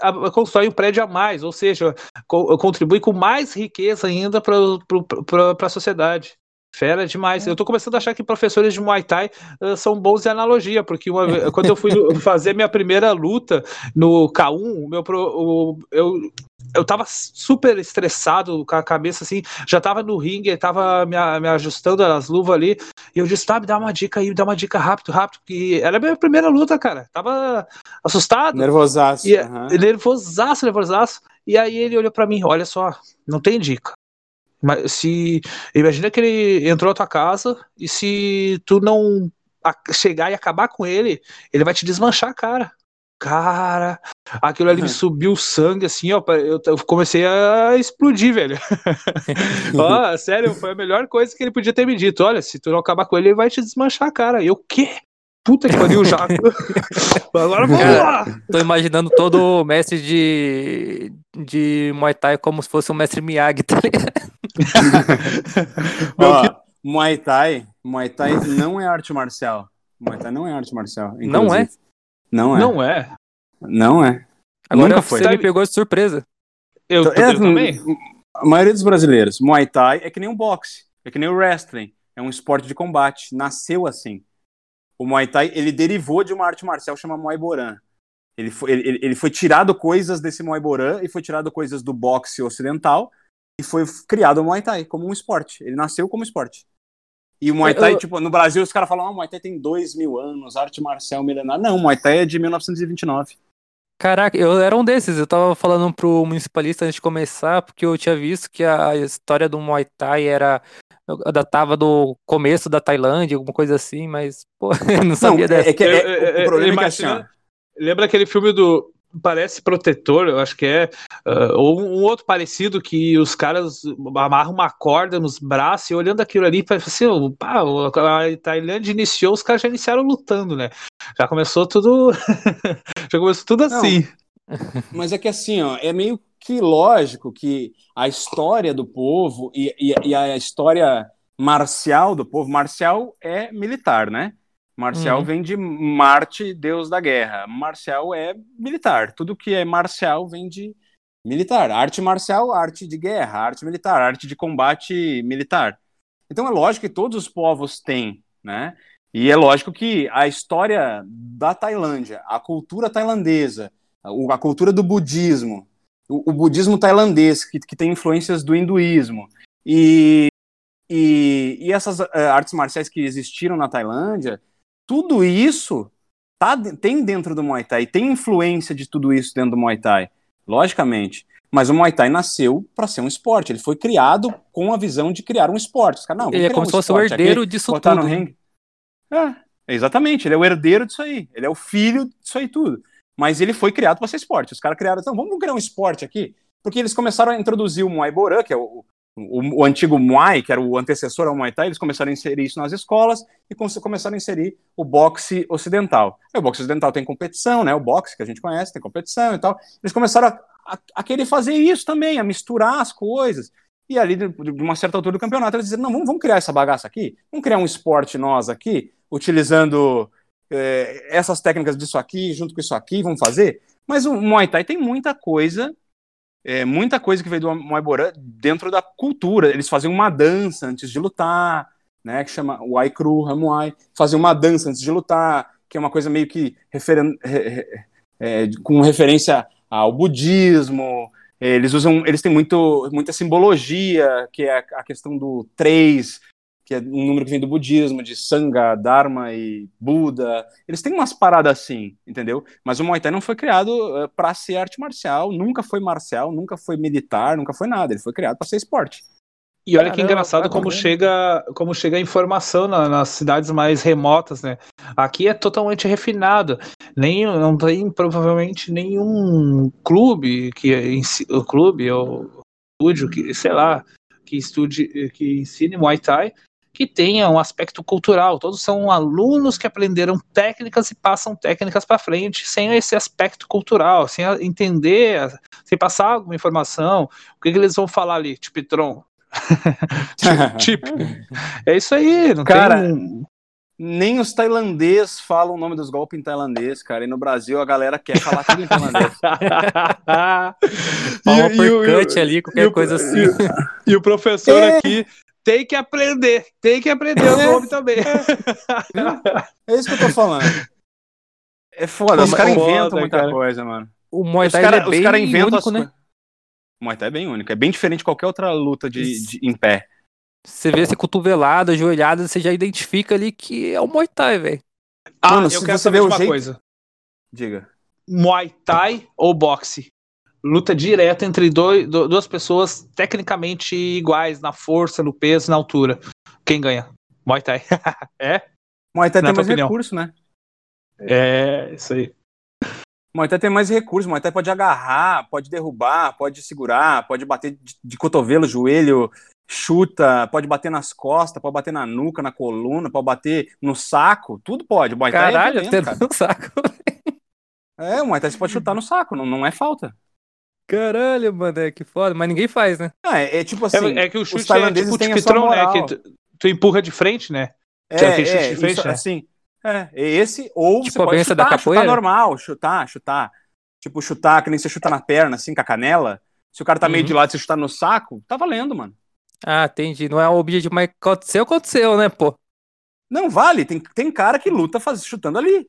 a, constrói um prédio a mais, ou seja, co, contribui com mais riqueza ainda para a sociedade. Fera demais. É. Eu tô começando a achar que professores de Muay Thai uh, são bons em analogia, porque uma, quando eu fui fazer minha primeira luta no K1, o meu pro, o, eu eu tava super estressado, com a cabeça assim, já tava no ringue, tava me, me ajustando as luvas ali, e eu disse, tá, me dá uma dica aí, me dá uma dica rápido, rápido, que era a minha primeira luta, cara, tava assustado. Nervosaço. E, uhum. Nervosaço, nervosaço. E aí ele olhou para mim, olha só, não tem dica. Mas se imagina que ele entrou na tua casa e se tu não chegar e acabar com ele, ele vai te desmanchar cara. Cara, aquilo ali me subiu o sangue, assim, ó. Eu, eu comecei a explodir, velho. *laughs* ó, sério, foi a melhor coisa que ele podia ter me dito. Olha, se tu não acabar com ele, ele vai te desmanchar, cara. E eu, o quê? Puta que pariu, já. *laughs* Agora vamos cara, lá. Tô imaginando todo mestre de, de Muay Thai como se fosse um mestre Miyagi, tá ligado? Ó, Muay Thai, Muay Thai não é arte marcial. Muay Thai não é arte marcial. Inclusive. Não é? Não é. Não é. Não é. Agora Nunca foi. você me pegou de surpresa. Eu, então, é, eu também. A maioria dos brasileiros, Muay Thai é que nem um boxe, é que nem o wrestling, é um esporte de combate, nasceu assim. O Muay Thai, ele derivou de uma arte marcial chamada Muay Boran. Ele foi, ele, ele foi tirado coisas desse Muay Boran e foi tirado coisas do boxe ocidental e foi criado o Muay Thai como um esporte. Ele nasceu como esporte. E o Muay Thai, eu... tipo, no Brasil os caras falam, ah, o Muay Thai tem dois mil anos, arte marcial milenar. Não, o Muay Thai é de 1929. Caraca, eu era um desses. Eu tava falando pro municipalista antes de começar, porque eu tinha visto que a história do Muay Thai era. datava do começo da Tailândia, alguma coisa assim, mas, pô, *laughs* eu não sabia não, é, dessa. É que, é, o problema é, é que assim, Lembra aquele filme do parece protetor, eu acho que é, uh, ou um outro parecido que os caras amarram uma corda nos braços e olhando aquilo ali, parece assim, pá, a Tailândia iniciou, os caras já iniciaram lutando, né? Já começou tudo, *laughs* já começou tudo assim. *laughs* mas é que assim, ó, é meio que lógico que a história do povo e, e, e a história marcial do povo, marcial é militar, né? Marcial Uhum. vem de Marte, deus da guerra. Marcial é militar. Tudo que é marcial vem de militar. Arte marcial, arte de guerra, arte militar, arte de combate militar. Então é lógico que todos os povos têm, né? E é lógico que a história da Tailândia, a cultura tailandesa, a cultura do budismo, o, o budismo tailandês, que, que tem influências do hinduísmo, e, e, e essas eh, artes marciais que existiram na Tailândia, tudo isso tá, tem dentro do Muay Thai, tem influência de tudo isso dentro do Muay Thai, logicamente. Mas o Muay Thai nasceu para ser um esporte. Ele foi criado com a visão de criar um esporte. Os caras, não, Ele é como um se fosse o esporte aqui, herdeiro disso tudo. no ringue. É, exatamente. Ele é o herdeiro disso aí. Ele é o filho disso aí tudo. Mas ele foi criado para ser esporte. Os caras criaram, então vamos criar um esporte aqui, porque eles começaram a introduzir o Muay Boran, que é o, o, o antigo Muay, que era o antecessor ao Muay Thai, eles começaram a inserir isso nas escolas e com- começaram a inserir o boxe ocidental. Aí o boxe ocidental tem competição, né? O boxe que a gente conhece tem competição e tal. Eles começaram a, a- a querer fazer isso também, a misturar as coisas. E ali, de de uma certa altura do campeonato, eles disseram: não, vamos, vamos criar essa bagaça aqui, vamos criar um esporte nós aqui, utilizando eh, essas técnicas disso aqui, junto com isso aqui, vamos fazer. Mas o Muay Thai tem muita coisa, é, muita coisa que veio do Boran dentro da cultura. Eles faziam uma dança antes de lutar, né, que chama Wai Kru, Hamuai. Faziam uma dança antes de lutar, que é uma coisa meio que referen re- re- é, com referência ao budismo. Eles usam, eles têm muito, muita simbologia, que é a questão do três, que é um número que vem do budismo, de Sangha, Dharma e Buda. Eles têm umas paradas assim, entendeu? Mas o Muay Thai não foi criado uh, para ser arte marcial, nunca foi marcial, nunca foi militar, nunca foi nada. Ele foi criado para ser esporte. E olha que engraçado tá como chega, como chega a informação na- nas cidades mais remotas, né? Aqui é totalmente refinado. Nem, não tem provavelmente nenhum clube que o clube ou estúdio que, sei lá, que estude, que ensine Muay Thai que tenha um aspecto cultural. Todos são alunos que aprenderam técnicas e passam técnicas para frente sem esse aspecto cultural, sem entender, sem passar alguma informação. O que, que eles vão falar ali? Tipitron. Tipo, *laughs* *laughs* é isso aí, não Cara, tem um... Nem os tailandeses falam o nome dos golpes em tailandês, cara. E no Brasil a galera quer falar tudo em tailandês. *laughs* Um E- e e ali, e qualquer o- coisa assim. E, o- e o professor aqui tem que aprender, tem que aprender o É. nome também. É isso que eu tô falando. É foda, os caras inventam muita cara. coisa, mano. O Muay Os Thai caras ele é bem cara inventam único, as né? O Muay Thai é bem único, é bem diferente de qualquer outra luta de, de- em pé. Você vê essa cotovelada, ajoelhada, você já identifica ali que é o Muay Thai, velho. Ah, Mano, eu quero saber uma jeito- coisa. Diga. Muay Thai ou boxe? Luta direta entre dois, du- duas pessoas tecnicamente iguais na força, no peso, na altura. Quem ganha? Muay Thai. *laughs* é? Muay Thai Na tem mais opinião. recurso, né? É, isso aí. Muay Thai tem mais recursos. Muay Thai pode agarrar, pode derrubar, pode segurar, pode bater de, de cotovelo, joelho, chuta, pode bater nas costas, pode bater na nuca, na coluna, pode bater no saco, tudo pode. Muay Thai Caralho, é até violento, cara. no saco. É, o Muay Thai você pode chutar no saco, não, não é falta. Caralho, mano, é que foda. Mas ninguém faz, né? Ah, é, é tipo assim, é, é que o chute os tailandeses é tipo o a sua Tipitron, né? moral. Que tu, tu empurra de frente, né? É, é é, de frente, isso, né? assim, é, é esse, ou Tipo você pode chutar, da chutar normal, chutar, chutar. Tipo, chutar, que nem você chuta na perna, assim, com a canela. Se o cara tá meio Uhum. de lado e você chutar no saco, tá valendo, mano. Ah, entendi. Não é o objetivo, mas aconteceu, aconteceu, né, pô? Não vale, tem, tem cara que luta faz, chutando ali.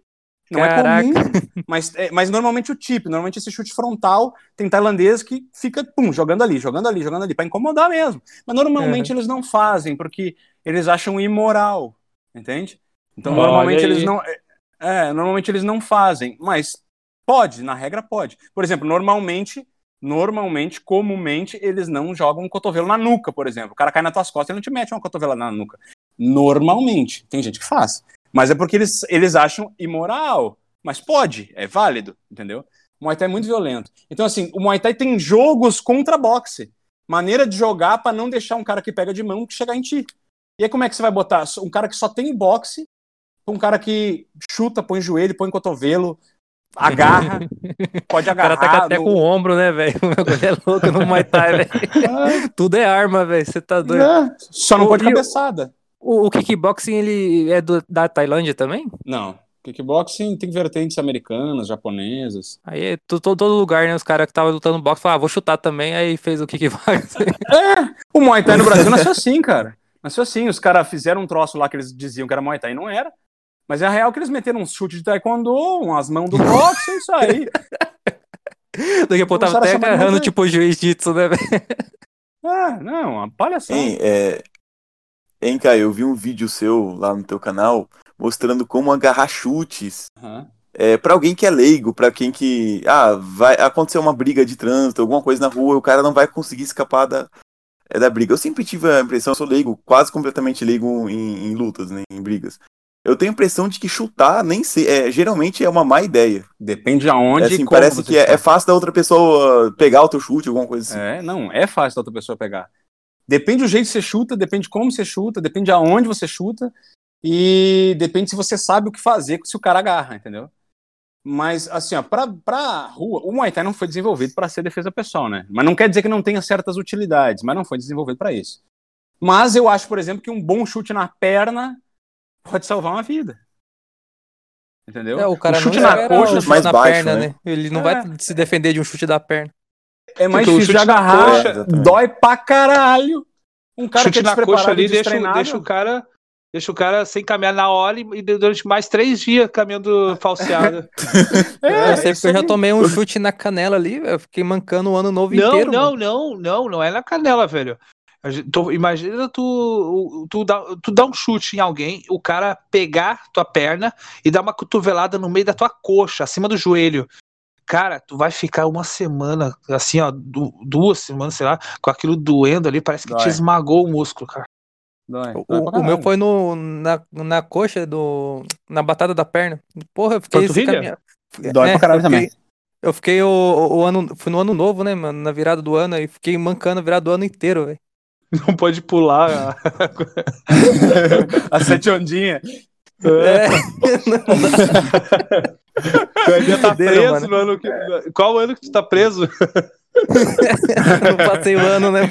Não Caraca. é comum, mas, é, mas normalmente o tipo, normalmente esse chute frontal, tem tailandês que fica, pum, jogando ali, jogando ali, jogando ali, pra incomodar mesmo. Mas normalmente eles não fazem, porque eles acham imoral, entende? Então Olha normalmente aí. eles não. é, É, normalmente eles não fazem, mas pode, na regra pode. Por exemplo, normalmente, normalmente, comumente, eles não jogam um cotovelo na nuca, por exemplo. O cara cai nas tuas costas e não te mete uma cotovela na nuca. Normalmente, tem gente que faz. Mas é porque eles, eles acham imoral. Mas pode, é válido, entendeu? O Muay Thai é muito violento. Então, assim, o Muay Thai tem jogos contra boxe. Maneira de jogar pra não deixar um cara que pega de mão chegar em ti. E aí, como é que você vai botar um cara que só tem boxe um cara que chuta, põe joelho, põe cotovelo, agarra, *laughs* pode O cara agarrar. tá até no- com o ombro, né, velho? *laughs* O bagulho é louco no Muay Thai, velho. *laughs* Tudo é arma, velho. Você tá doido. É, só não Ô, pode e cabeçada. O, o kickboxing, ele é do, da Tailândia também? Não. Kickboxing tem vertentes americanas, japonesas. Aí é to- to- todo lugar, né? Os caras que estavam lutando boxe falaram, ah, vou chutar também, aí fez o kickboxing. *laughs* É, o Muay Thai no Brasil nasceu assim, cara. Nasceu assim. Os caras fizeram um troço lá que eles diziam que era Muay Thai e não era. Mas é real que eles meteram uns chutes de taekwondo, umas mãos do boxe, é isso aí. *laughs* Daqui a pouco tava até agarrando, Muay Thai. tipo, jiu-jitsu, né? Ah, não, uma palhaçada. Hein, é... hein, Caio, eu vi um vídeo seu lá no teu canal mostrando como agarrar chutes Aham. é, para alguém que é leigo, pra quem que. Ah, vai acontecer uma briga de trânsito, alguma coisa na rua, o cara não vai conseguir escapar da, é, da briga. Eu sempre tive a impressão, eu sou leigo, quase completamente leigo em, em lutas, né, em brigas. Eu tenho a impressão de que chutar nem sei, é, geralmente é uma má ideia. Depende aonde É assim, parece que é, é fácil da outra pessoa pegar o teu chute, alguma coisa assim. É, não, é fácil da outra pessoa pegar. Depende do jeito que você chuta, depende como você chuta, depende aonde você chuta e depende se você sabe o que fazer se o cara agarra, entendeu? Mas, assim, ó, pra, pra rua, o Muay Thai não foi desenvolvido para ser defesa pessoal, né? Mas não quer dizer que não tenha certas utilidades, mas não foi desenvolvido para isso. Mas eu acho, por exemplo, que um bom chute na perna pode salvar uma vida. Entendeu? É, o cara Um chute não na coxa, o chute mais na baixo, perna, né? né? Ele não É. vai se defender de um chute da perna. É mais Porque difícil de agarrar, coxa- dói pra caralho. Um cara chute que é na coxa ali e deixa, deixa o cara. Deixa o cara sem caminhar na hora e e durante mais três dias caminhando falseado. *laughs* É, eu sei porque eu já tomei um chute na canela ali. Eu fiquei mancando o ano novo não, inteiro. não, mano. não, não, não é na canela, velho. Tu- imagina tu, tu, dá, tu dá um chute em alguém, o cara pegar tua perna e dar uma cotovelada no meio da tua coxa, acima do joelho. Cara, tu vai ficar uma semana, assim, ó, du- duas semanas, sei lá, com aquilo doendo ali, parece que te Dói. esmagou o músculo, cara. Dói, dói O, o meu foi no, na, na coxa do. Na batata da perna. Porra, eu fiquei. Caminha- Dói pra caralho eu fiquei- também. Eu fiquei o, o ano. Fui no ano novo, né, mano? Na virada do ano, e fiquei mancando a virada do ano inteiro, velho. Não pode pular. A *laughs* *laughs* sete ondinha. É. *laughs* Tu ainda tá preso mano. no ano que. Qual ano que tu tá preso? *laughs* não passei o ano, né?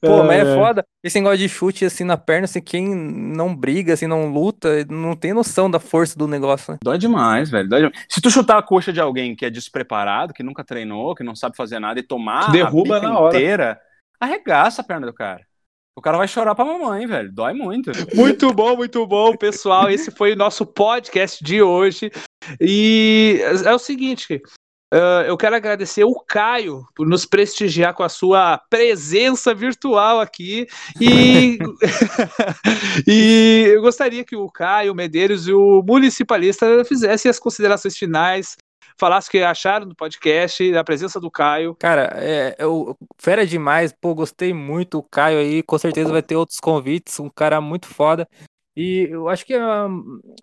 Pô, mas é É. foda. Esse negócio de chute assim na perna, assim, quem não briga, assim, não luta, não tem noção da força do negócio, né? Dói demais, velho. Dói demais. Se tu chutar a coxa de alguém que é despreparado, que nunca treinou, que não sabe fazer nada e tomar Derruba a na hora. inteira, arregaça a perna do cara. O cara vai chorar pra mamãe, velho. Dói muito. Muito bom, muito bom, pessoal. Esse foi o nosso podcast de hoje. E é o seguinte. eh, eu quero agradecer o Caio por nos prestigiar com a sua presença virtual aqui. E, *laughs* e eu gostaria que o Caio, o Medeiros e o municipalista fizessem as considerações finais, falassem o que acharam do podcast, da presença do Caio. Cara, é, eu, fera demais, pô, gostei muito. O Caio aí, com certeza vai ter outros convites, um cara muito foda. E eu acho que a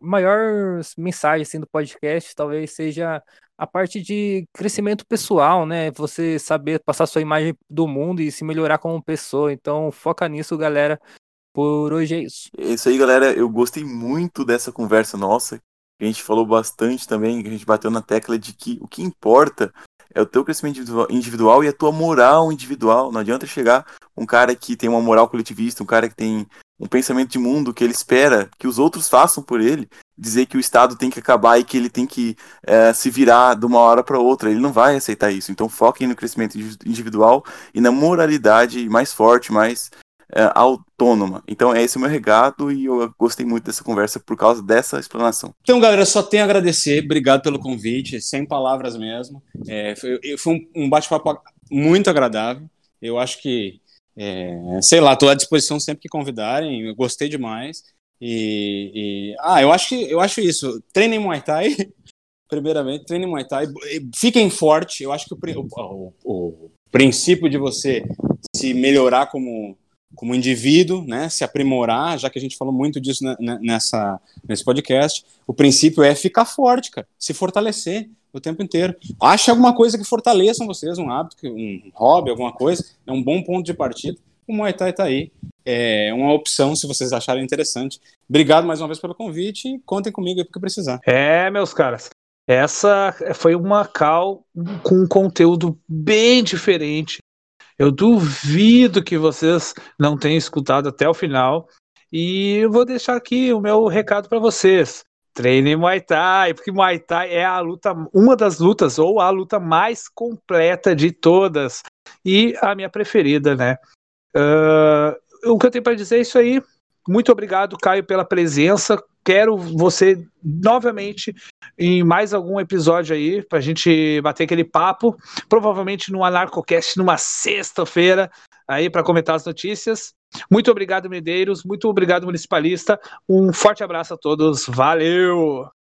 maior mensagem assim, do podcast talvez seja a parte de crescimento pessoal, né? Você saber passar sua imagem do mundo e se melhorar como pessoa. Então, foca nisso, galera. Por hoje é isso. É isso aí, galera. Eu gostei muito dessa conversa nossa. A gente falou bastante também, a gente bateu na tecla de que o que importa é o teu crescimento individual- e a tua moral individual. Não adianta chegar um cara que tem uma moral coletivista, um cara que tem um pensamento de mundo que ele espera que os outros façam por ele, dizer que o Estado tem que acabar e que ele tem que eh, se virar de uma hora para outra. Ele não vai aceitar isso. Então foquem no crescimento indi- individual e na moralidade mais forte, mais é, autônoma. Então, esse é o meu regado e eu gostei muito dessa conversa por causa dessa explanação. Então, galera, só tenho a agradecer. Obrigado pelo convite, sem palavras mesmo. É, foi foi um, bate-papo muito agradável. Eu acho que, é, sei lá, estou à disposição sempre que convidarem. Eu gostei demais. E, e- ah, eu acho que eu acho isso. Treinem Muay Thai. *laughs* Primeiramente, treinem Muay Thai. Fiquem forte. Eu acho que o- o- o princípio de você se melhorar como como indivíduo, né, se aprimorar, já que a gente falou muito disso ne- ne- nessa nesse podcast, o princípio é ficar forte, cara, se fortalecer o tempo inteiro. Ache alguma coisa que fortaleçam vocês, um hábito, um hobby, alguma coisa, é um bom ponto de partida. O Muay Thai tá aí. É uma opção se vocês acharem interessante. Obrigado mais uma vez pelo convite e contem comigo aí porque precisar. É, meus caras. Essa foi uma call com um conteúdo bem diferente. Eu duvido que vocês não tenham escutado até o final. E eu vou deixar aqui o meu recado para vocês. Treine Muay Thai, porque Muay Thai é a luta, uma das lutas, ou a luta mais completa de todas. E a minha preferida, né? Uh, o que eu tenho para dizer é isso aí. Muito obrigado, Caio, pela presença. Quero você novamente em mais algum episódio aí para a gente bater aquele papo. Provavelmente no Anarcocast numa sexta-feira aí para comentar as notícias. Muito obrigado, Medeiros. Muito obrigado, municipalista. Um forte abraço a todos. Valeu!